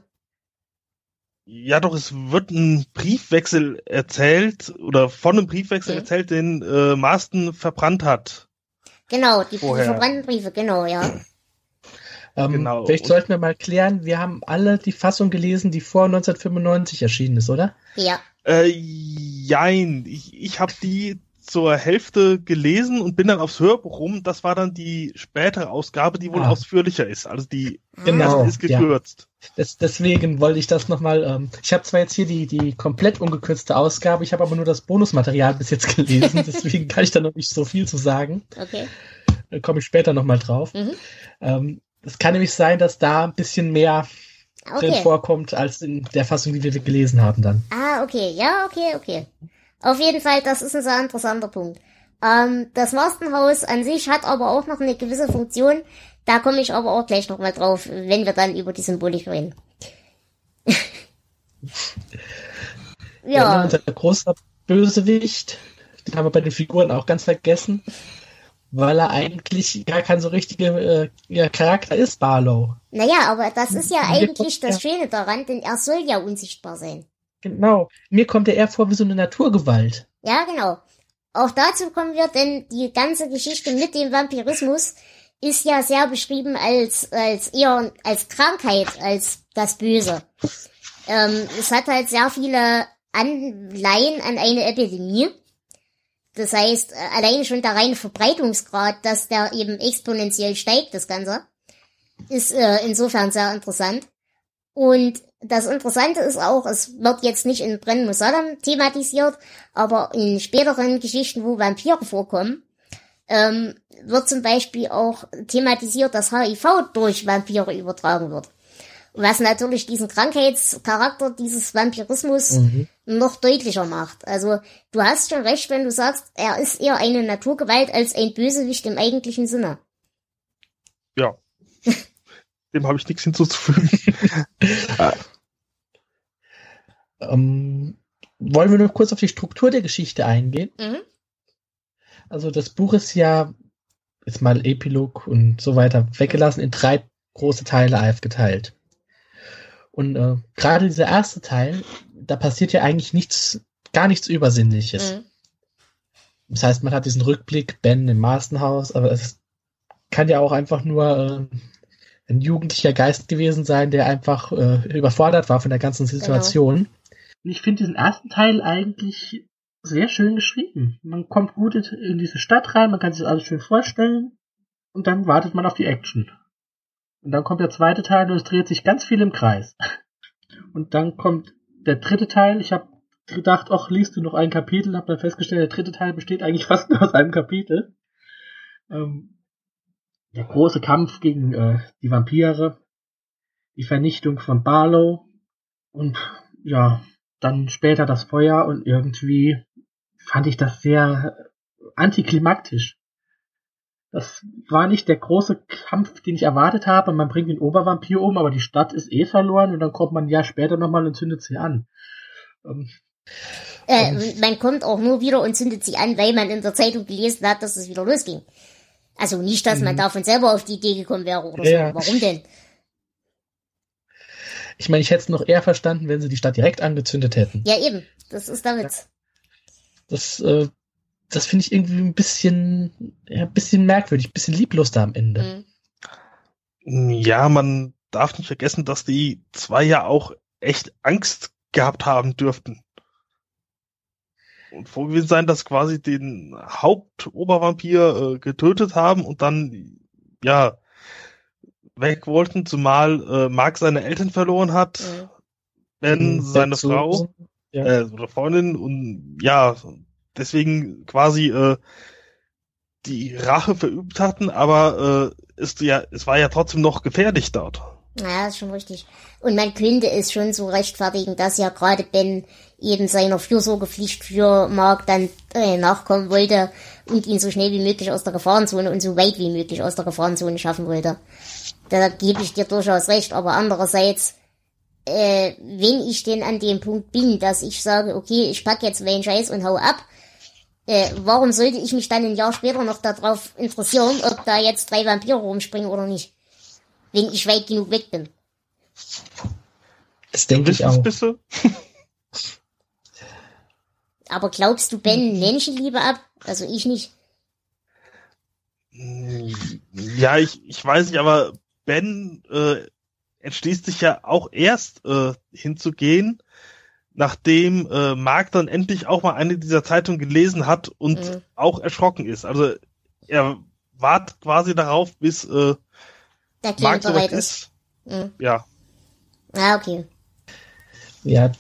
Ja, doch, es wird ein Briefwechsel erzählt oder von einem Briefwechsel Mhm. erzählt, den äh, Marston verbrannt hat. Genau, die, die verbrannten Briefe, genau, ja. Ähm, Genau. Vielleicht Und- sollten wir mal klären, wir haben alle die Fassung gelesen, die vor 1995 erschienen ist, oder? Ja, Äh, jein, ich, ich habe die zur Hälfte gelesen und bin dann aufs Hörbuch rum. Das war dann die spätere Ausgabe, die wohl Ah. ausführlicher ist. Also die Genau. erste ist ja. gekürzt. Das, deswegen wollte ich das nochmal. Ähm, ich habe zwar jetzt hier die, die komplett ungekürzte Ausgabe, ich habe aber nur das Bonusmaterial bis jetzt gelesen, deswegen kann ich da noch nicht so viel zu sagen. okay. Da komme ich später nochmal drauf. Mhm. Ähm, es kann nämlich sein, dass da ein bisschen mehr drin Okay. vorkommt als in der Fassung, die wir gelesen haben dann. Ah, okay, ja, okay, okay. Auf jeden Fall, das ist ein sehr interessanter Punkt. Ähm, das Marstonhaus an sich hat aber auch noch eine gewisse Funktion. Da komme ich aber auch gleich noch mal drauf, wenn wir dann über die Symbolik reden. ja, unser großer Bösewicht, den haben wir bei den Figuren auch ganz vergessen, weil er eigentlich gar kein so richtiger äh, Charakter ist, Barlow. naja, aber das ist ja eigentlich das Schöne daran, denn er soll ja unsichtbar sein. Genau. Mir kommt er eher vor wie so eine Naturgewalt. Ja, genau. Auch dazu kommen wir, denn die ganze Geschichte mit dem Vampirismus ist ja sehr beschrieben als, als eher als Krankheit, als das Böse. Ähm, es hat halt sehr viele Anleihen an eine Epidemie. Das heißt, äh, allein schon der reine Verbreitungsgrad, dass der eben exponentiell steigt, das Ganze, ist äh, insofern sehr interessant. Und das Interessante ist auch, es wird jetzt nicht in Brennen muss Saddam thematisiert, aber in späteren Geschichten, wo Vampire vorkommen, ähm, wird zum Beispiel auch thematisiert, dass HIV durch Vampire übertragen wird. Was natürlich diesen Krankheitscharakter dieses Vampirismus Mhm. noch deutlicher macht. Also du hast schon recht, wenn du sagst, er ist eher eine Naturgewalt als ein Bösewicht im eigentlichen Sinne. Dem habe ich nichts hinzuzufügen. Ähm, wollen wir noch kurz auf die Struktur der Geschichte eingehen? Mhm. Also das Buch ist ja jetzt mal Epilog und so weiter weggelassen in drei große Teile aufgeteilt. Und äh, gerade dieser erste Teil, da passiert ja eigentlich nichts, gar nichts Übersinnliches. Mhm. Das heißt, man hat diesen Rückblick, Ben im Marstonhaus, aber es kann ja auch einfach nur, äh, ein jugendlicher Geist gewesen sein, der einfach äh, überfordert war von der ganzen genau. Situation. Genau. Ich finde diesen ersten Teil eigentlich sehr schön geschrieben. Man kommt gut in diese Stadt rein, man kann sich das alles schön vorstellen und dann wartet man auf die Action. Und dann kommt der zweite Teil und es dreht sich ganz viel im Kreis. Und dann kommt der dritte Teil. Ich habe gedacht, ach, liest du noch ein Kapitel, habe dann festgestellt, der dritte Teil besteht eigentlich fast nur aus einem Kapitel. Ähm, der große Kampf gegen äh, die Vampire, die Vernichtung von Barlow und ja, dann später das Feuer und irgendwie fand ich das sehr antiklimaktisch. Das war nicht der große Kampf, den ich erwartet habe. Man bringt den Obervampir um, aber die Stadt ist eh verloren und dann kommt man ein Jahr später nochmal und zündet sie an. Ähm, äh, man kommt auch nur wieder und zündet sie an, weil man in der Zeitung gelesen hat, dass es wieder losging. Also nicht, dass man mhm. davon selber auf die Idee gekommen wäre oder ja. so. Warum denn? Ich meine, ich hätte es noch eher verstanden, wenn sie die Stadt direkt angezündet hätten. Ja, eben. Das ist damit. Das, äh, das finde ich irgendwie ein bisschen, ja, ein bisschen merkwürdig, ein bisschen lieblos da am Ende. Mhm. Ja, man darf nicht vergessen, dass die zwei ja auch echt Angst gehabt haben dürften. Und vorgewiesen sein, dass quasi den Hauptobervampir äh, getötet haben und dann, ja, weg wollten, zumal äh, Mark seine Eltern verloren hat, ja. Ben mhm. seine Frau ja. äh, oder Freundin und ja, deswegen quasi äh, die Rache verübt hatten, aber äh, ist ja, es war ja trotzdem noch gefährlich dort. Ja, ist schon richtig. Und man könnte es schon so rechtfertigen, dass ja gerade Ben eben seiner Fürsorgepflicht für Mark dann äh, nachkommen wollte und ihn so schnell wie möglich aus der Gefahrenzone und so weit wie möglich aus der Gefahrenzone schaffen wollte. Da gebe ich dir durchaus recht, aber andererseits, äh, wenn ich denn an dem Punkt bin, dass ich sage, okay, ich pack jetzt meinen Scheiß und hau ab, äh, warum sollte ich mich dann ein Jahr später noch darauf interessieren, ob da jetzt drei Vampire rumspringen oder nicht? Wenn ich weit genug weg bin. Das denke ich auch. Bist du? Aber glaubst du Ben Menschenliebe ab? Also ich nicht. Ja, ich, ich weiß nicht, aber Ben äh, entschließt sich ja auch erst äh, hinzugehen, nachdem äh, Mark dann endlich auch mal eine dieser Zeitungen gelesen hat und mhm. auch erschrocken ist. Also er wartet quasi darauf, bis äh, Der Mark soweit ist. ist. Mhm. Ja. Ah, okay. Ja,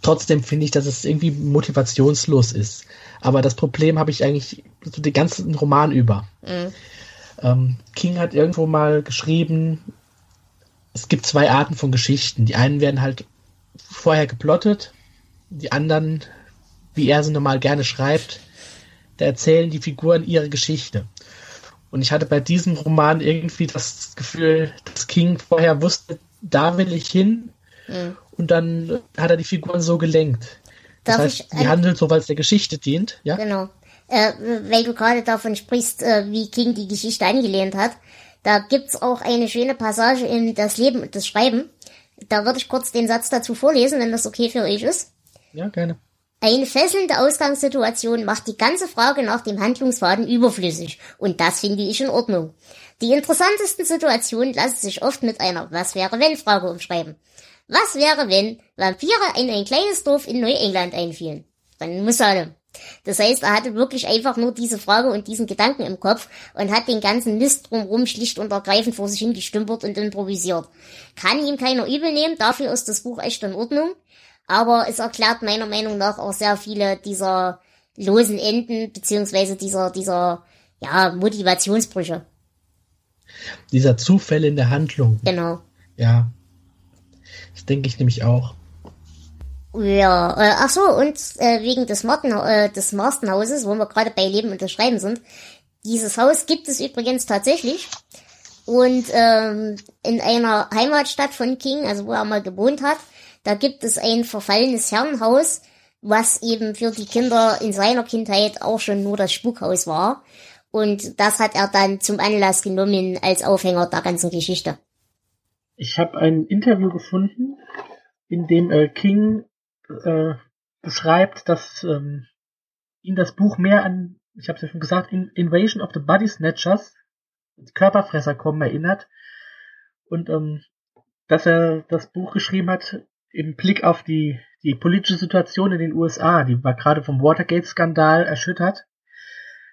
trotzdem finde ich, dass es irgendwie motivationslos ist. Aber das Problem habe ich eigentlich so den ganzen Roman über. Mhm. Ähm, King hat irgendwo mal geschrieben, es gibt zwei Arten von Geschichten. Die einen werden halt vorher geplottet, die anderen, wie er sie normal gerne schreibt, da erzählen die Figuren ihre Geschichte. Und ich hatte bei diesem Roman irgendwie das Gefühl, dass King vorher wusste, da will ich hin. Mhm. Und dann hat er die Figuren so gelenkt. Das Darf heißt, die handeln so, weil es der Geschichte dient. Ja? Genau äh, weil du gerade davon sprichst, äh, wie King die Geschichte angelehnt hat. Da gibt's auch eine schöne Passage in Das Leben und das Schreiben. Da würde ich kurz den Satz dazu vorlesen, wenn das okay für euch ist. Ja, gerne. Eine fesselnde Ausgangssituation macht die ganze Frage nach dem Handlungsfaden überflüssig. Und das finde ich in Ordnung. Die interessantesten Situationen lassen sich oft mit einer Was wäre wenn Frage umschreiben. Was wäre wenn Vampire in ein kleines Dorf in Neuengland einfielen? Dann muss alle. Das heißt, er hatte wirklich einfach nur diese Frage und diesen Gedanken im Kopf und hat den ganzen Mist drumherum schlicht und ergreifend vor sich hingestümpert und improvisiert. Kann ihm keiner übel nehmen, dafür ist das Buch echt in Ordnung. Aber es erklärt meiner Meinung nach auch sehr viele dieser losen Enden, beziehungsweise dieser, dieser, ja, Motivationsbrüche. Dieser Zufälle in der Handlung. Genau. Ja. Das denke ich nämlich auch. Ja, äh, ach so, und äh, wegen des, Martin, äh, des Marstenhauses, wo wir gerade bei Leben und Schreiben sind. Dieses Haus gibt es übrigens tatsächlich. Und ähm, in einer Heimatstadt von King, also wo er mal gewohnt hat, da gibt es ein verfallenes Herrenhaus, was eben für die Kinder in seiner Kindheit auch schon nur das Spukhaus war. Und das hat er dann zum Anlass genommen als Aufhänger der ganzen Geschichte. Ich habe ein Interview gefunden, in dem äh, King äh, beschreibt, dass ähm, ihn das Buch mehr an, ich habe es ja schon gesagt, in Invasion of the Body Snatchers, Körperfresser kommen, erinnert. und ähm, dass er das Buch geschrieben hat im Blick auf die, die politische Situation in den USA. Die war gerade vom Watergate-Skandal erschüttert.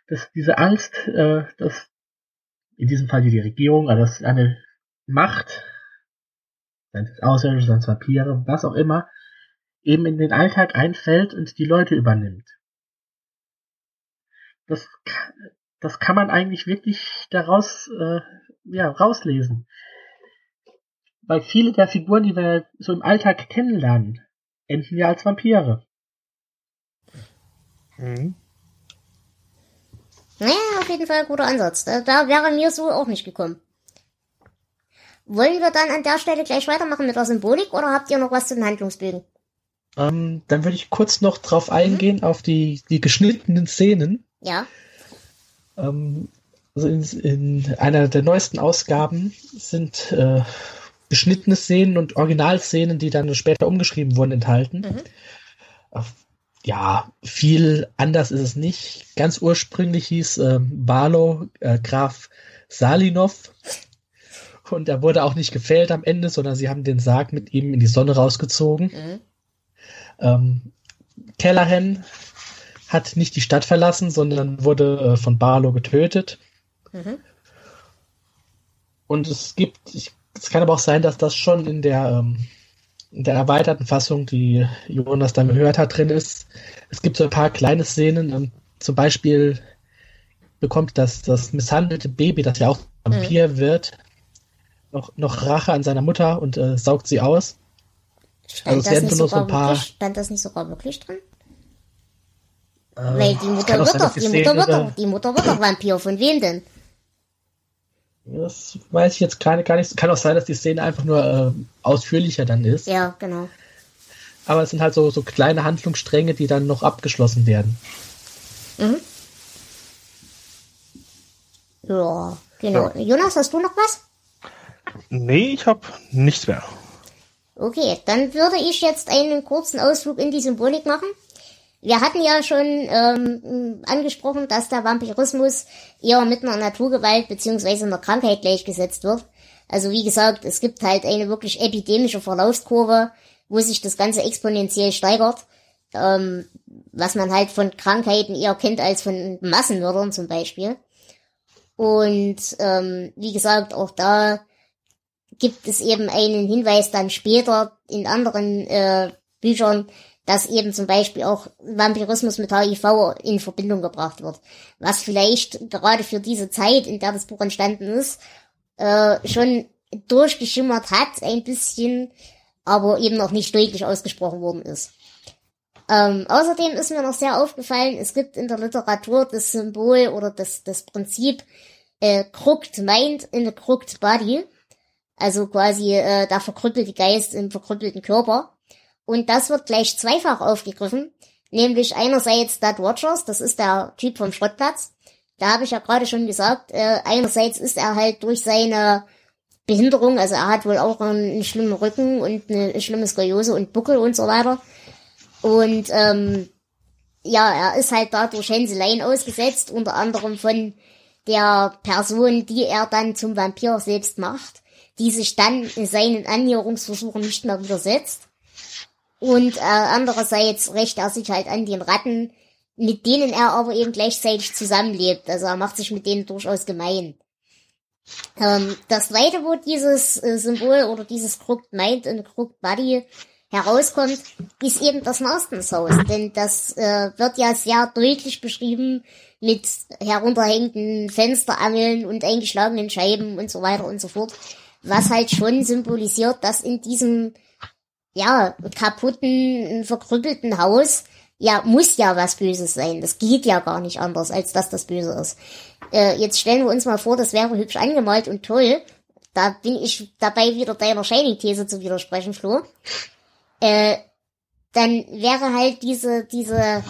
Dass diese Angst, äh, dass in diesem Fall die Regierung, also dass eine Macht, seien es Außerirdische, seien es Vampire, was auch immer, eben in den Alltag einfällt und die Leute übernimmt. Das, das kann man eigentlich wirklich daraus äh, ja, rauslesen. Weil viele der Figuren, die wir so im Alltag kennenlernen, enden ja als Vampire. Mhm. Naja, auf jeden Fall ein guter Ansatz. Da, da wäre mir so auch nicht gekommen. Wollen wir dann an der Stelle gleich weitermachen mit der Symbolik oder habt ihr noch was zu den Handlungsbögen? Ähm, dann würde ich kurz noch drauf eingehen, mhm. auf die, die geschnittenen Szenen. Ja. Ähm, also in, in, einer der neuesten Ausgaben sind äh, beschnittene Szenen und Originalszenen, die dann später umgeschrieben wurden, enthalten. Mhm. Ja, viel anders ist es nicht. Ganz ursprünglich hieß äh, Barlow äh, Graf Salinov und er wurde auch nicht gefällt am Ende, sondern sie haben den Sarg mit ihm in die Sonne rausgezogen. Mhm. Ähm, Callahan hat nicht die Stadt verlassen, sondern wurde äh, von Barlow getötet. Mhm. Und es gibt, ich es kann aber auch sein, dass das schon in der, ähm, in der erweiterten Fassung, die Jonas dann gehört hat, drin ist. Es gibt so ein paar kleine Szenen. Ähm, zum Beispiel bekommt das, das misshandelte Baby, das ja auch Vampir mhm. wird, noch, noch Rache an seiner Mutter und äh, saugt sie aus. Stand, also das, nicht sogar so ein paar... wirklich, stand das nicht sogar wirklich drin? Äh, Weil die Mutter wird doch, die Mutter wird doch, die Mutter wird doch Vampir. Von wem denn? Das weiß ich jetzt keine, gar nicht. Kann auch sein, dass die Szene einfach nur äh, ausführlicher dann ist. Ja, genau. Aber es sind halt so, so kleine Handlungsstränge, die dann noch abgeschlossen werden. Mhm. Ja, genau. Ja. Jonas, hast du noch was? Nee, ich habe nichts mehr. Okay, dann würde ich jetzt einen kurzen Ausflug in die Symbolik machen. Wir hatten ja schon ähm, angesprochen, dass der Vampirismus eher mit einer Naturgewalt beziehungsweise einer Krankheit gleichgesetzt wird. Also wie gesagt, es gibt halt eine wirklich epidemische Verlaufskurve, wo sich das Ganze exponentiell steigert, ähm, was man halt von Krankheiten eher kennt als von Massenmördern zum Beispiel. Und ähm, wie gesagt, auch da gibt es eben einen Hinweis dann später in anderen äh, Büchern, dass eben zum Beispiel auch Vampirismus mit HIV in Verbindung gebracht wird. Was vielleicht gerade für diese Zeit, in der das Buch entstanden ist, äh, schon durchgeschimmert hat, ein bisschen, aber eben noch nicht deutlich ausgesprochen worden ist. Ähm, außerdem ist mir noch sehr aufgefallen, es gibt in der Literatur das Symbol oder das, das Prinzip äh, Crooked Mind in a Crooked Body. Also quasi äh, der verkrüppelte Geist im verkrüppelten Körper. Und das wird gleich zweifach aufgegriffen. Nämlich einerseits Dad Rogers, das ist der Typ vom Schrottplatz. Da habe ich ja gerade schon gesagt, äh, einerseits ist er halt durch seine Behinderung, also er hat wohl auch einen, einen schlimmen Rücken und eine schlimme Skoliose und Buckel und so weiter. Und ähm, ja, er ist halt dadurch Hänseleien ausgesetzt, unter anderem von der Person, die er dann zum Vampir selbst macht, die sich dann in seinen Annäherungsversuchen nicht mehr widersetzt. Und äh, andererseits rächt er sich halt an den Ratten, mit denen er aber eben gleichzeitig zusammenlebt. Also er macht sich mit denen durchaus gemein. Ähm, das zweite, wo dieses äh, Symbol oder dieses Crooked Mind und Crooked Body herauskommt, ist eben das Marstons Haus. Denn das äh, wird ja sehr deutlich beschrieben mit herunterhängenden Fensterangeln und eingeschlagenen Scheiben und so weiter und so fort. Was halt schon symbolisiert, dass in diesem ja, kaputten, verkrüppelten Haus, ja, muss ja was Böses sein. Das geht ja gar nicht anders, als dass das Böse ist. Äh, jetzt stellen wir uns mal vor, das wäre hübsch angemalt und toll. Da bin ich dabei, wieder deiner Shining-These zu widersprechen, Flo. Äh, dann wäre halt diese, diese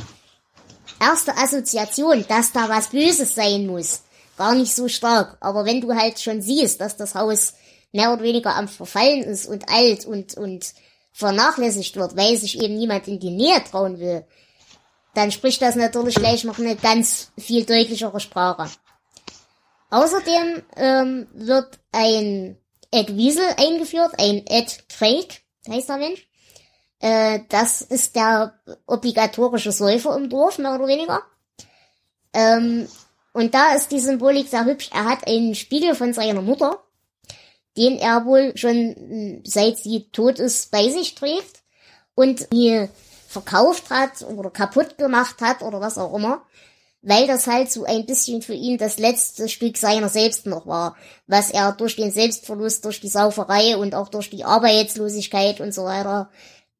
erste Assoziation, dass da was Böses sein muss, gar nicht so stark. Aber wenn du halt schon siehst, dass das Haus mehr oder weniger am Verfallen ist und alt und, und vernachlässigt wird, weil sich eben niemand in die Nähe trauen will, dann spricht das natürlich gleich noch eine ganz viel deutlichere Sprache. Außerdem ähm, wird ein Ed Wiesel eingeführt, ein Ed Craig, heißt der Mensch. Äh, das ist der obligatorische Säufer im Dorf, mehr oder weniger. Ähm, und da ist die Symbolik sehr hübsch. Er hat einen Spiegel von seiner Mutter, den er wohl schon seit sie tot ist bei sich trägt und nie verkauft hat oder kaputt gemacht hat oder was auch immer, weil das halt so ein bisschen für ihn das letzte Stück seiner selbst noch war, was er durch den Selbstverlust, durch die Sauferei und auch durch die Arbeitslosigkeit und so weiter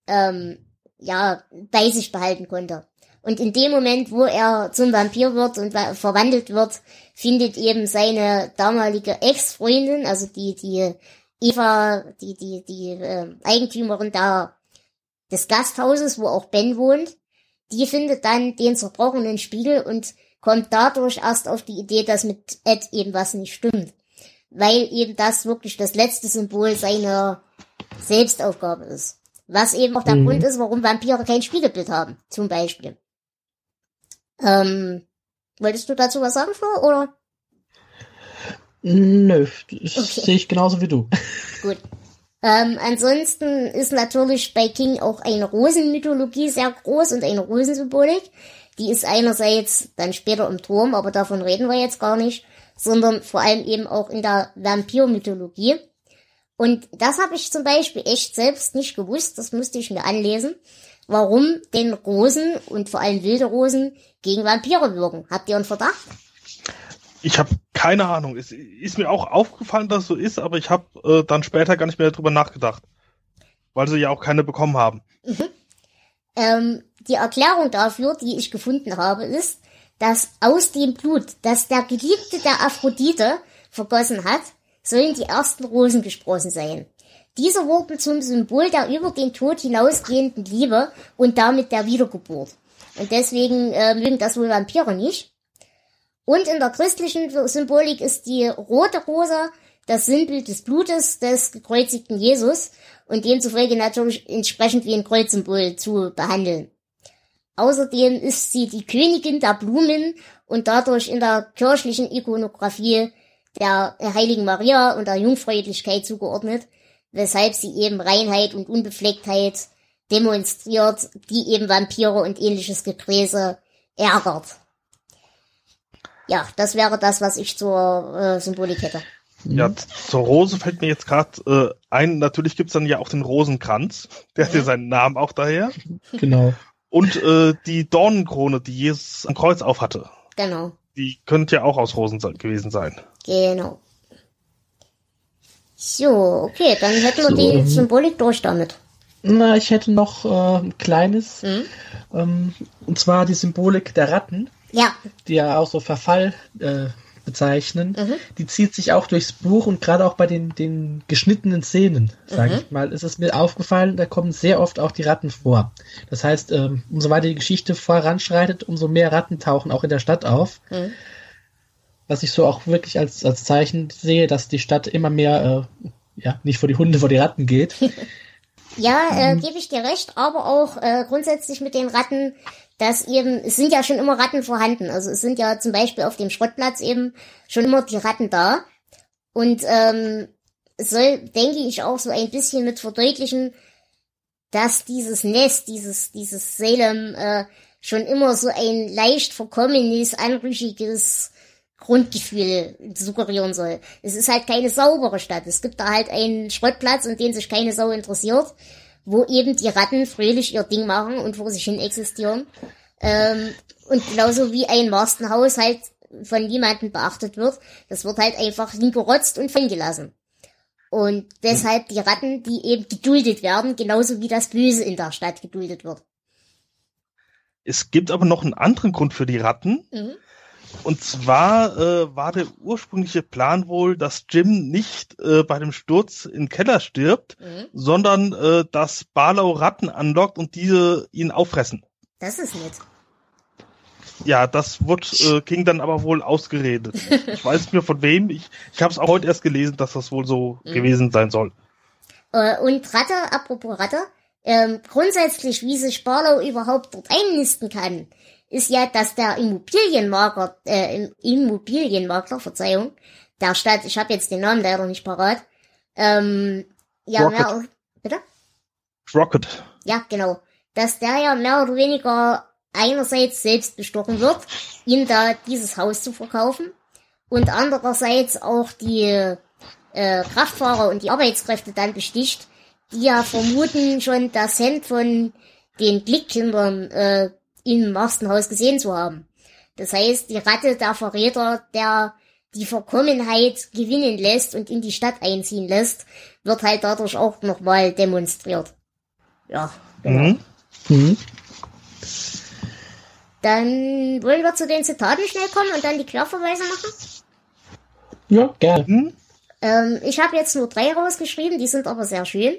ähm, ja bei sich behalten konnte. Und in dem Moment, wo er zum Vampir wird und verwandelt wird, findet eben seine damalige Ex-Freundin, also die, die Eva, die, die, die äh, Eigentümerin da des Gasthauses, wo auch Ben wohnt, die findet dann den zerbrochenen Spiegel und kommt dadurch erst auf die Idee, dass mit Ed eben was nicht stimmt. Weil eben das wirklich das letzte Symbol seiner Selbstaufgabe ist. Was eben auch der mhm. Grund ist, warum Vampire kein Spiegelbild haben, zum Beispiel. Ähm, wolltest du dazu was sagen, Flo, oder? Nö, das okay. sehe ich genauso wie du. Gut. Ähm, ansonsten ist natürlich bei King auch eine Rosenmythologie sehr groß und eine Rosensymbolik. Die ist einerseits dann später im Turm, aber davon reden wir jetzt gar nicht, sondern vor allem eben auch in der Vampirmythologie. Und das habe ich zum Beispiel echt selbst nicht gewusst, das musste ich mir anlesen warum denn Rosen und vor allem wilde Rosen gegen Vampire wirken. Habt ihr einen Verdacht? Ich habe keine Ahnung. Es ist mir auch aufgefallen, dass es so ist, aber ich habe äh, dann später gar nicht mehr darüber nachgedacht. Weil sie ja auch keine bekommen haben. Mhm. Ähm, die Erklärung dafür, die ich gefunden habe, ist, dass aus dem Blut, das der Geliebte der Aphrodite vergossen hat, sollen die ersten Rosen gesprossen sein. Diese wurden zum Symbol der über den Tod hinausgehenden Liebe und damit der Wiedergeburt. Und deswegen äh, mögen das wohl Vampire nicht. Und in der christlichen Symbolik ist die rote Rose das Sinnbild des Blutes des gekreuzigten Jesus und demzufolge natürlich entsprechend wie ein Kreuzsymbol zu behandeln. Außerdem ist sie die Königin der Blumen und dadurch in der kirchlichen Ikonografie der Heiligen Maria und der Jungfräulichkeit zugeordnet, weshalb sie eben Reinheit und Unbeflecktheit demonstriert, die eben Vampire und ähnliches Gekräse ärgert. Ja, das wäre das, was ich zur äh, Symbolik hätte. Ja, zur Rose fällt mir jetzt gerade äh, ein, natürlich gibt's dann ja auch den Rosenkranz, der hat ja seinen Namen auch daher. Genau. Und äh, die Dornenkrone, die Jesus am Kreuz aufhatte. Genau. Die könnte ja auch aus Rosen gewesen sein. Genau. So, okay, dann hätten wir so, die Symbolik durch damit. Na, ich hätte noch äh, ein kleines, mhm. ähm, und zwar die Symbolik der Ratten. Ja. Die ja auch so Verfall äh, bezeichnen. Mhm. Die zieht sich auch durchs Buch und gerade auch bei den, den geschnittenen Szenen, sage mhm. ich mal, ist es mir aufgefallen, da kommen sehr oft auch die Ratten vor. Das heißt, ähm, umso weiter die Geschichte voranschreitet, umso mehr Ratten tauchen auch in der Stadt auf. Was ich so auch wirklich als, als Zeichen sehe, dass die Stadt immer mehr, äh, ja, nicht vor die Hunde, vor die Ratten geht. ja, äh, mhm. gebe ich dir recht, aber auch äh, grundsätzlich mit den Ratten, dass eben, es sind ja schon immer Ratten vorhanden. Also es sind ja zum Beispiel auf dem Schrottplatz eben schon immer die Ratten da. Und ähm, soll, denke ich, auch so ein bisschen mit verdeutlichen, dass dieses Nest, dieses, dieses Salem, äh, schon immer so ein leicht verkommenes, anrüchiges Grundgefühl suggerieren soll. Es ist halt keine saubere Stadt. Es gibt da halt einen Schrottplatz, um den sich keine Sau interessiert, wo eben die Ratten fröhlich ihr Ding machen und vor sich hin existieren. Ähm, und genauso wie ein Marstenhaus halt von niemandem beachtet wird, das wird halt einfach hingerotzt und fallen gelassen. Und deshalb die Ratten, die eben geduldet werden, genauso wie das Böse in der Stadt geduldet wird. Es gibt aber noch einen anderen Grund für die Ratten. Mhm. Und zwar äh, war der ursprüngliche Plan wohl, dass Jim nicht äh, bei dem Sturz in den Keller stirbt, mhm. sondern äh, dass Barlow Ratten anlockt und diese ihn auffressen. Das ist nett. Ja, das wird äh, King dann aber wohl ausgeredet. ich weiß nicht mehr von wem. Ich, ich habe es auch heute erst gelesen, dass das wohl so mhm. gewesen sein soll. Äh, und Ratte, apropos Ratte, ähm, grundsätzlich, wie sich Barlow überhaupt dort einnisten kann, ist ja, dass der Immobilienmakler, äh, Immobilienmakler, Verzeihung, der Stadt, ich habe jetzt den Namen leider nicht parat, ähm, ja, Rocket. mehr, bitte? Rocket. Ja, genau. Dass der ja mehr oder weniger einerseits selbst bestochen wird, ihm da dieses Haus zu verkaufen und andererseits auch die äh, Kraftfahrer und die Arbeitskräfte dann besticht, die ja vermuten schon das Hemd von den Glückkindern äh, im Marstenhaus gesehen zu haben. Das heißt, die Ratte der Verräter, der die Verkommenheit gewinnen lässt und in die Stadt einziehen lässt, wird halt dadurch auch nochmal demonstriert. Ja, genau. Mhm. Mhm. Dann wollen wir zu den Zitaten schnell kommen und dann die Querverweise machen. Ja, gerne. Mhm. Ähm, ich habe jetzt nur drei rausgeschrieben, die sind aber sehr schön.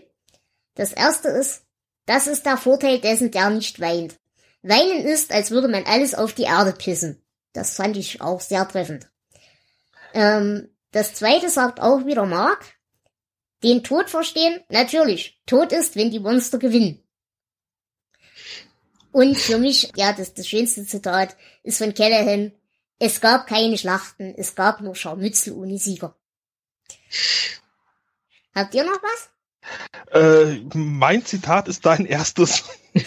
Das erste ist, das ist der Vorteil dessen, der nicht weint. Weinen ist, als würde man alles auf die Erde pissen. Das fand ich auch sehr treffend. Ähm, das zweite sagt auch wieder Mark. Den Tod verstehen? Natürlich. Tod ist, wenn die Monster gewinnen. Und für mich, ja, das, das schönste Zitat ist von Callahan. Es gab keine Schlachten, es gab nur Scharmützel ohne Sieger. Habt ihr noch was? Äh, mein Zitat ist dein erstes.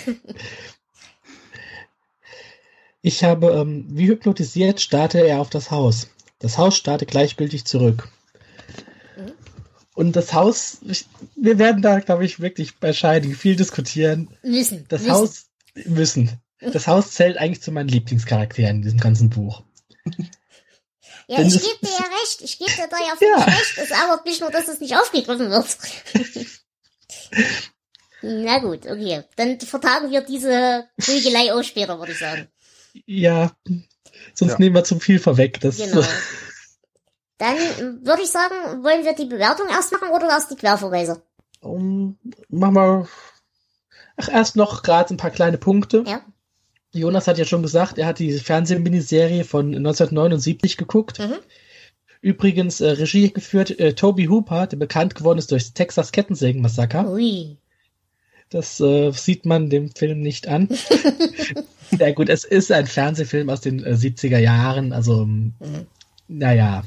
Ich habe, ähm, wie hypnotisiert, starte er auf das Haus. Das Haus starte gleichgültig zurück. Mhm. Und das Haus, ich, wir werden da, glaube ich, wirklich bei Shining viel diskutieren. Müssen. Das müssen. Haus müssen. Das Haus zählt eigentlich zu meinen Lieblingscharakteren in diesem ganzen Buch. Ja, Denn ich gebe dir ja recht. Ich gebe dir da ja Ja. völlig recht. Es ärgert mich nur, dass es nicht aufgegriffen wird. Na gut, okay. Dann vertagen wir diese Prügelei auch später, würde ich sagen. Ja, sonst Ja. nehmen wir zu viel vorweg. Das, Genau. Dann würde ich sagen, wollen wir die Bewertung erst machen oder erst die Querverweise? um, machen wir, ach, erst noch gerade ein paar kleine Punkte. Ja. Jonas hat ja schon gesagt, er hat die Fernsehminiserie von 1979 geguckt. Mhm. Übrigens äh, Regie geführt äh, Toby Hooper, der bekannt geworden ist durch Texas Kettensägen-Massaker. Ui. Das äh, sieht man dem Film nicht an. ja gut, es ist ein Fernsehfilm aus den äh, 70er Jahren, also ähm, Mhm. naja.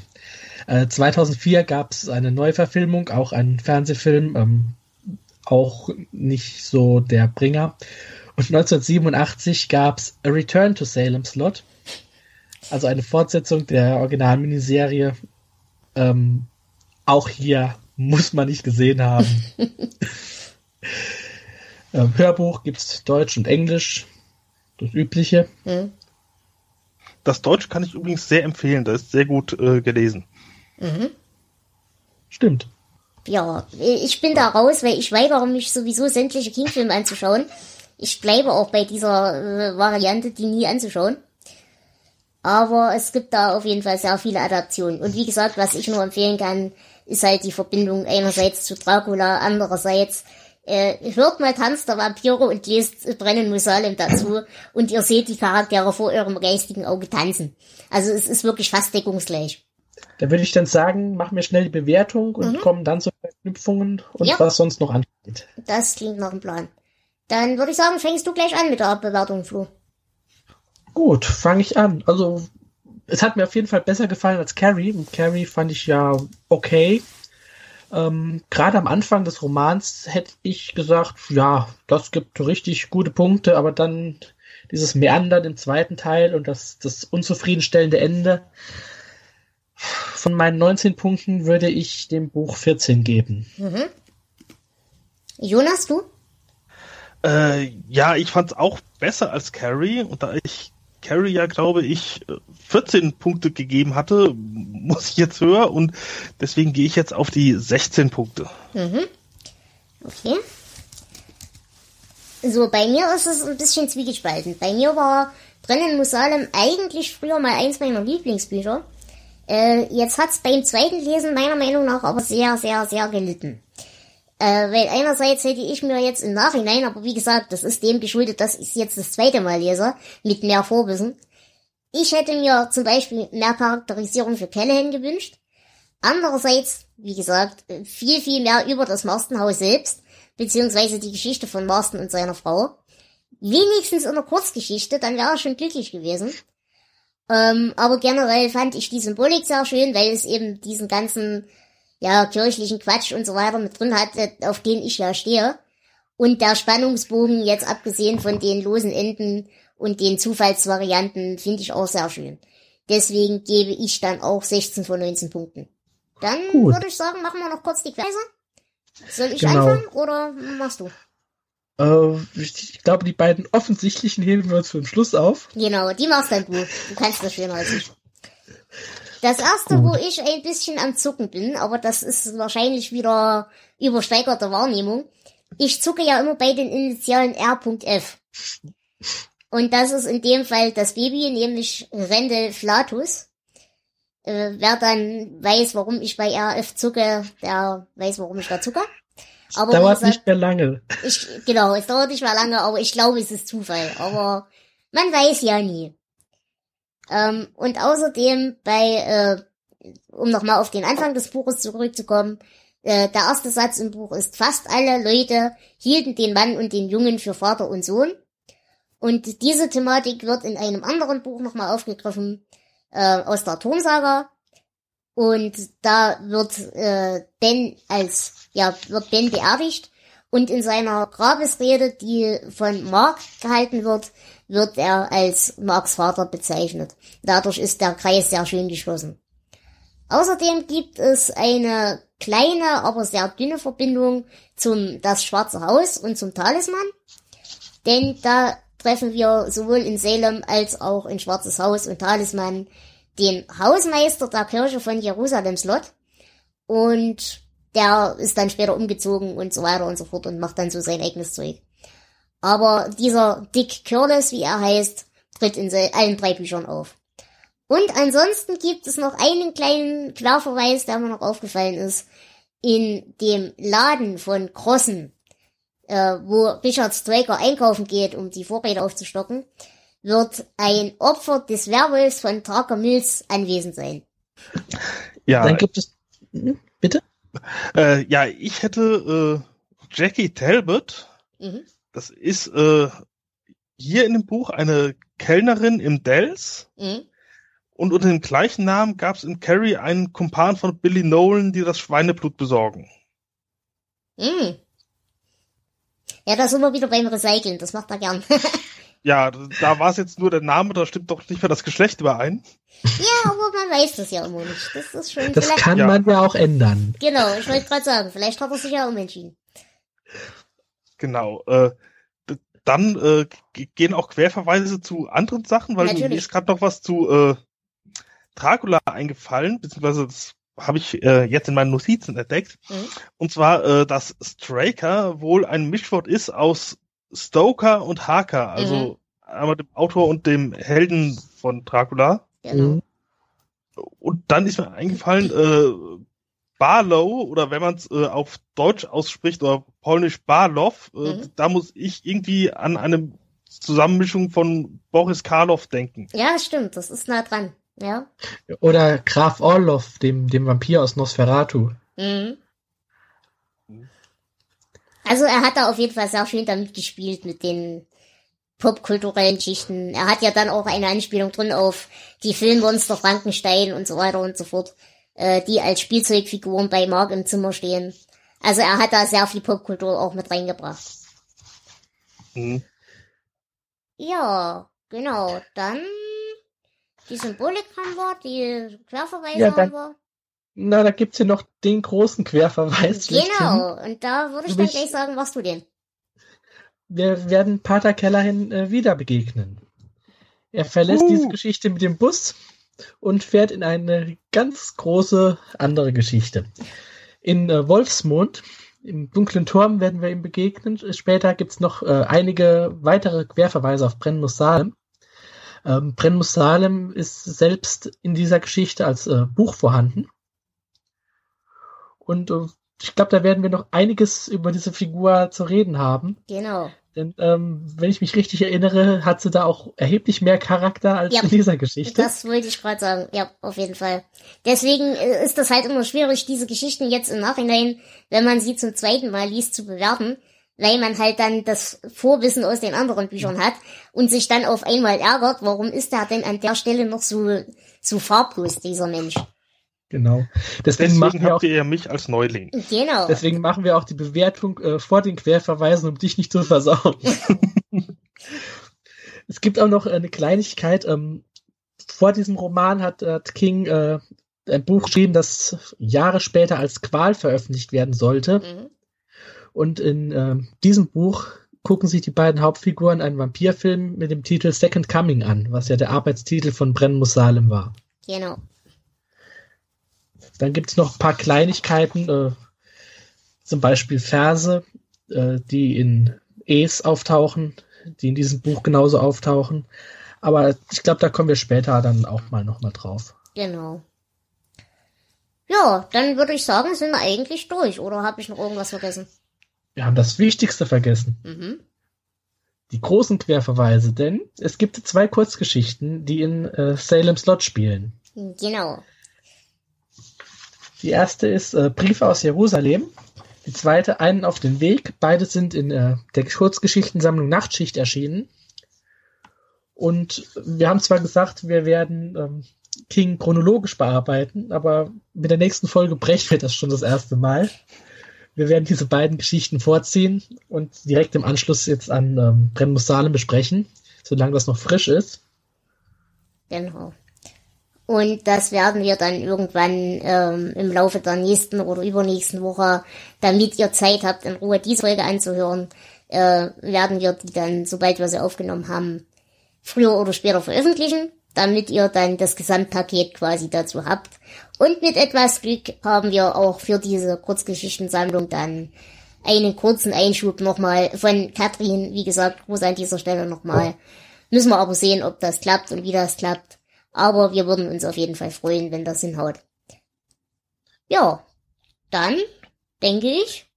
Äh, 2004 gab es eine Neuverfilmung, auch ein Fernsehfilm, ähm, auch nicht so der Bringer. Und 1987 gab es A Return to Salem Slot, also eine Fortsetzung der Original-Miniserie. Ähm, auch hier muss man nicht gesehen haben. ähm, Hörbuch gibt's Deutsch und Englisch, das Übliche. Mhm. Das Deutsch kann ich übrigens sehr empfehlen. Das ist sehr gut äh, gelesen. Mhm. Stimmt. Ja, ich bin da raus, weil ich weigere mich sowieso sämtliche King-Filme anzuschauen. Ich bleibe auch bei dieser äh, Variante, die nie anzuschauen. Aber es gibt da auf jeden Fall sehr viele Adaptionen. Und wie gesagt, was ich nur empfehlen kann, ist halt die Verbindung einerseits zu Dracula, andererseits äh, hört mal Tanz der Vampire und lest Brennen muss Salem dazu und ihr seht die Charaktere vor eurem geistigen Auge tanzen. Also es ist wirklich fast deckungsgleich. Da würde ich dann sagen, machen wir schnell die Bewertung und Mhm. kommen dann zu Verknüpfungen und Ja. was sonst noch ansteht. Das klingt nach einem Plan. Dann würde ich sagen, fängst du gleich an mit der Bewertung, Flo. Gut, fange ich an. Also, es hat mir auf jeden Fall besser gefallen als Carrie. Und Carrie fand ich ja okay. Ähm, Gerade am Anfang des Romans hätte ich gesagt, ja, das gibt richtig gute Punkte, aber dann dieses Meandern im zweiten Teil und das, das unzufriedenstellende Ende. Von meinen 19 Punkten würde ich dem Buch 14 geben. Mhm. Jonas, du? Äh, ja, ich fand's auch besser als Carrie. Und da ich Carrie ja, glaube ich, äh, 14 Punkte gegeben hatte, muss ich jetzt höher. Und deswegen gehe ich jetzt auf die 16 Punkte. Mhm. Okay. So, bei mir ist es ein bisschen zwiegespalten. Bei mir war Brennen muss Salem eigentlich früher mal eins meiner Lieblingsbücher. Äh, jetzt hat's beim zweiten Lesen meiner Meinung nach aber sehr, sehr, sehr gelitten. Äh, weil einerseits hätte ich mir jetzt im Nachhinein, aber wie gesagt, das ist dem geschuldet, dass ich jetzt das zweite Mal lese, mit mehr Vorwissen. Ich hätte mir zum Beispiel mehr Charakterisierung für Callahan gewünscht. Andererseits, wie gesagt, viel, viel mehr über das Marstenhaus selbst, beziehungsweise die Geschichte von Marston und seiner Frau. Wenigstens in der Kurzgeschichte, dann wäre er schon glücklich gewesen. Ähm, aber generell fand ich die Symbolik sehr schön, weil es eben diesen ganzen ja, kirchlichen Quatsch und so weiter mit drin hat, äh, auf den ich ja stehe. Und der Spannungsbogen, jetzt abgesehen von den losen Enden und den Zufallsvarianten, finde ich auch sehr schön. Deswegen gebe ich dann auch 16 von 19 Punkten. Dann Gut. würde ich sagen, machen wir noch kurz die Quäse. Soll ich Genau. anfangen oder machst du? Äh, ich glaube, die beiden offensichtlichen heben wir uns für den Schluss auf. Genau, die machst dann du. Du kannst das schöner als ich. Das erste, wo ich ein bisschen am Zucken bin, aber das ist wahrscheinlich wieder übersteigerte Wahrnehmung. Ich zucke ja immer bei den Initialen R.F. Und das ist in dem Fall das Baby, nämlich Rendel Flatus. Äh, wer dann weiß, warum ich bei RF zucke, der weiß, warum ich da zucke. Aber wie Dauert gesagt, nicht mehr lange. ich, genau, es dauert nicht mehr lange, aber ich glaube, es ist Zufall. Aber man weiß ja nie. Ähm, und außerdem bei, äh, um nochmal auf den Anfang des Buches zurückzukommen, äh, der erste Satz im Buch ist, fast alle Leute hielten den Mann und den Jungen für Vater und Sohn. Und diese Thematik wird in einem anderen Buch nochmal aufgegriffen, äh, aus der Turmsaga. Und da wird äh, Ben als, ja, wird Ben beerdigt. Und in seiner Grabesrede, die von Mark gehalten wird, wird er als Marks Vater bezeichnet. Dadurch ist der Kreis sehr schön geschlossen. Außerdem gibt es eine kleine, aber sehr dünne Verbindung zum Das Schwarze Haus und zum Talisman. Denn da treffen wir sowohl in Salem als auch in Schwarzes Haus und Talisman den Hausmeister der Kirche von Jerusalem Slot. Und der ist dann später umgezogen und so weiter und so fort und macht dann so sein eigenes Zeug. Aber dieser Dick Curlis, wie er heißt, tritt in allen drei Büchern auf. Und ansonsten gibt es noch einen kleinen Querverweis, der mir noch aufgefallen ist. In dem Laden von Crossen, äh, wo Richard Straker einkaufen geht, um die Vorräte aufzustocken, wird ein Opfer des Werwolfs von Traker Mills anwesend sein. Ja, Dann gibt es. Hm, Bitte? äh, ja, ich hätte äh, Jackie Talbot. Mhm. Das ist äh, hier in dem Buch eine Kellnerin im Dells. Mhm. Und unter dem gleichen Namen gab es in Carrie einen Kumpan von Billy Nolan, die das Schweineblut besorgen. Mhm. Ja, da sind wir wieder beim Recyceln, das macht er gern. Ja, da war es jetzt nur der Name, da stimmt doch nicht mehr das Geschlecht überein. ja, aber man weiß das ja immer nicht. Das ist schon Das vielleicht. kann Ja. man ja auch ändern. Genau, ich wollte gerade sagen, vielleicht hat er sich ja umentschieden. Genau. Äh, dann äh, gehen auch Querverweise zu anderen Sachen, weil mir Natürlich. ist gerade noch was zu äh, Dracula eingefallen, beziehungsweise das habe ich äh, jetzt in meinen Notizen entdeckt. Mhm. Und zwar, äh, dass Straker wohl ein Mischwort ist aus Stoker und Harker, also Mhm. einmal dem Autor und dem Helden von Dracula. Genau. Mhm. Und dann ist mir eingefallen, äh, Barlow, oder wenn man es äh, auf Deutsch ausspricht, oder polnisch Barlow, äh, Mhm. da muss ich irgendwie an eine Zusammenmischung von Boris Karloff denken. Ja, stimmt, das ist nah dran. Ja. Oder Graf Orlov, dem, dem Vampir aus Nosferatu. Mhm. Also er hat da auf jeden Fall sehr schön damit gespielt mit den popkulturellen Schichten. Er hat ja dann auch eine Anspielung drin auf die Filmmonster Frankenstein und so weiter und so fort, äh, die als Spielzeugfiguren bei Mark im Zimmer stehen. Also er hat da sehr viel Popkultur auch mit reingebracht. Mhm. Ja, genau. Dann die Symbolik haben wir, die Querverweise Ja, dann- haben wir. Na, da gibt's ja noch den großen Querverweis. Genau, und da würde ich dann gleich sagen, was du denn? Wir werden Pater Kellerhin äh, wieder begegnen. Er verlässt Uh. diese Geschichte mit dem Bus und fährt in eine ganz große andere Geschichte. In äh, Wolfsmond, im dunklen Turm, werden wir ihm begegnen. Später gibt's noch äh, einige weitere Querverweise auf Brennmus Salem. Ähm, Brennmus Salem ist selbst in dieser Geschichte als äh, Buch vorhanden. Und äh, ich glaube, da werden wir noch einiges über diese Figur zu reden haben. Genau. Denn ähm, wenn ich mich richtig erinnere, hat sie da auch erheblich mehr Charakter als Ja, in dieser Geschichte. Das wollte ich gerade sagen. Ja, auf jeden Fall. Deswegen äh, ist das halt immer schwierig, diese Geschichten jetzt im Nachhinein, wenn man sie zum zweiten Mal liest, zu bewerten, weil man halt dann das Vorwissen aus den anderen Büchern hat und sich dann auf einmal ärgert, warum ist er denn an der Stelle noch so, so farblos, dieser Mensch. Genau. Deswegen, Deswegen, machen wir auch, habt ihr ja mich als Neuling. Genau. deswegen machen wir auch die Bewertung äh, vor den Querverweisen, um dich nicht zu versauen. es gibt auch noch eine Kleinigkeit. Ähm, vor diesem Roman hat, hat King äh, ein Buch geschrieben, das Jahre später als Qual veröffentlicht werden sollte. Mhm. Und in ähm, diesem Buch gucken sich die beiden Hauptfiguren einen Vampirfilm mit dem Titel Second Coming an, was ja der Arbeitstitel von Brennen muss Salem war. Genau. Dann gibt's noch ein paar Kleinigkeiten, äh, zum Beispiel Verse, äh, die in Es auftauchen, die in diesem Buch genauso auftauchen. Aber ich glaube, da kommen wir später dann auch mal nochmal drauf. Genau. Ja, dann würde ich sagen, sind wir eigentlich durch. Oder habe ich noch irgendwas vergessen? Wir haben das Wichtigste vergessen. Mhm. Die großen Querverweise, denn es gibt zwei Kurzgeschichten, die in äh, Salem's Lot spielen. Genau. Die erste ist äh, Briefe aus Jerusalem. Die zweite einen auf den Weg. Beide sind in äh, der Kurzgeschichtensammlung Nachtschicht erschienen. Und wir haben zwar gesagt, wir werden ähm, King chronologisch bearbeiten, aber mit der nächsten Folge brechen wir das schon das erste Mal. Wir werden diese beiden Geschichten vorziehen und direkt im Anschluss jetzt an ähm, Salem besprechen, solange das noch frisch ist. Genau. Und das werden wir dann irgendwann ähm, im Laufe der nächsten oder übernächsten Woche, damit ihr Zeit habt, in Ruhe diese Folge anzuhören, äh, werden wir die dann, sobald wir sie aufgenommen haben, früher oder später veröffentlichen, damit ihr dann das Gesamtpaket quasi dazu habt. Und mit etwas Glück haben wir auch für diese Kurzgeschichtensammlung dann einen kurzen Einschub nochmal von Katrin. Wie gesagt, Gruß an dieser Stelle nochmal. Müssen wir aber sehen, ob das klappt und wie das klappt. Aber wir würden uns auf jeden Fall freuen, wenn das hinhaut. Ja, dann denke ich,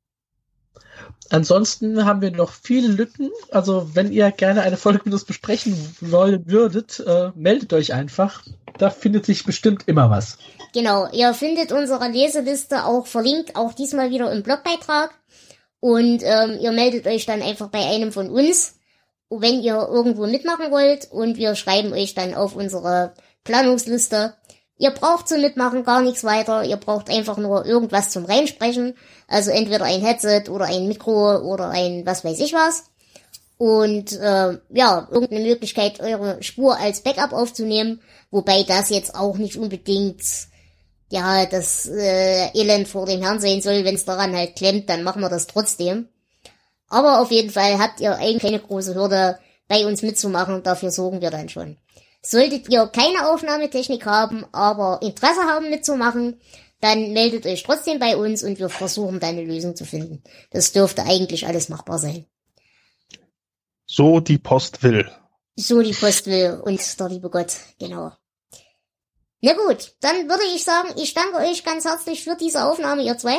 Ansonsten haben wir noch viele Lücken. Also wenn ihr gerne eine Folge mit uns besprechen wollen würdet, äh, meldet euch einfach. Da findet sich bestimmt immer was. Genau, ihr findet unsere Leseliste auch verlinkt, auch diesmal wieder im Blogbeitrag. Und ähm, ihr meldet euch dann einfach bei einem von uns, wenn ihr irgendwo mitmachen wollt. Und wir schreiben euch dann auf unsere Planungsliste. Ihr braucht zum Mitmachen gar nichts weiter. Ihr braucht einfach nur irgendwas zum Reinsprechen. Also entweder ein Headset oder ein Mikro oder ein was weiß ich was. Und äh, ja, irgendeine Möglichkeit, eure Spur als Backup aufzunehmen. Wobei das jetzt auch nicht unbedingt ja das äh, Elend vor dem Herrn sein soll. Wenn es daran halt klemmt, dann machen wir das trotzdem. Aber auf jeden Fall habt ihr eigentlich keine große Hürde, bei uns mitzumachen. Dafür sorgen wir dann schon. Solltet ihr keine Aufnahmetechnik haben, aber Interesse haben mitzumachen, dann meldet euch trotzdem bei uns und wir versuchen dann eine Lösung zu finden. Das dürfte eigentlich alles machbar sein. So die Post will. So die Post will und der liebe Gott, genau. Na gut, dann würde ich sagen, ich danke euch ganz herzlich für diese Aufnahme, ihr zwei.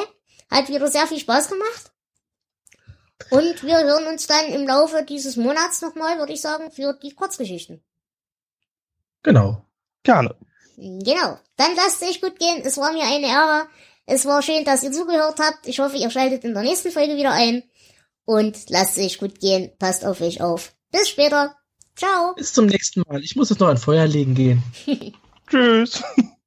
Hat wieder sehr viel Spaß gemacht. Und wir hören uns dann im Laufe dieses Monats nochmal, würde ich sagen, für die Kurzgeschichten. Genau. Gerne. Genau. Dann lasst es euch gut gehen. Es war mir eine Ehre. Es war schön, dass ihr zugehört habt. Ich hoffe, ihr schaltet in der nächsten Folge wieder ein. Und lasst es euch gut gehen. Passt auf euch auf. Bis später. Ciao. Bis zum nächsten Mal. Ich muss jetzt noch ein Feuer legen gehen. Tschüss.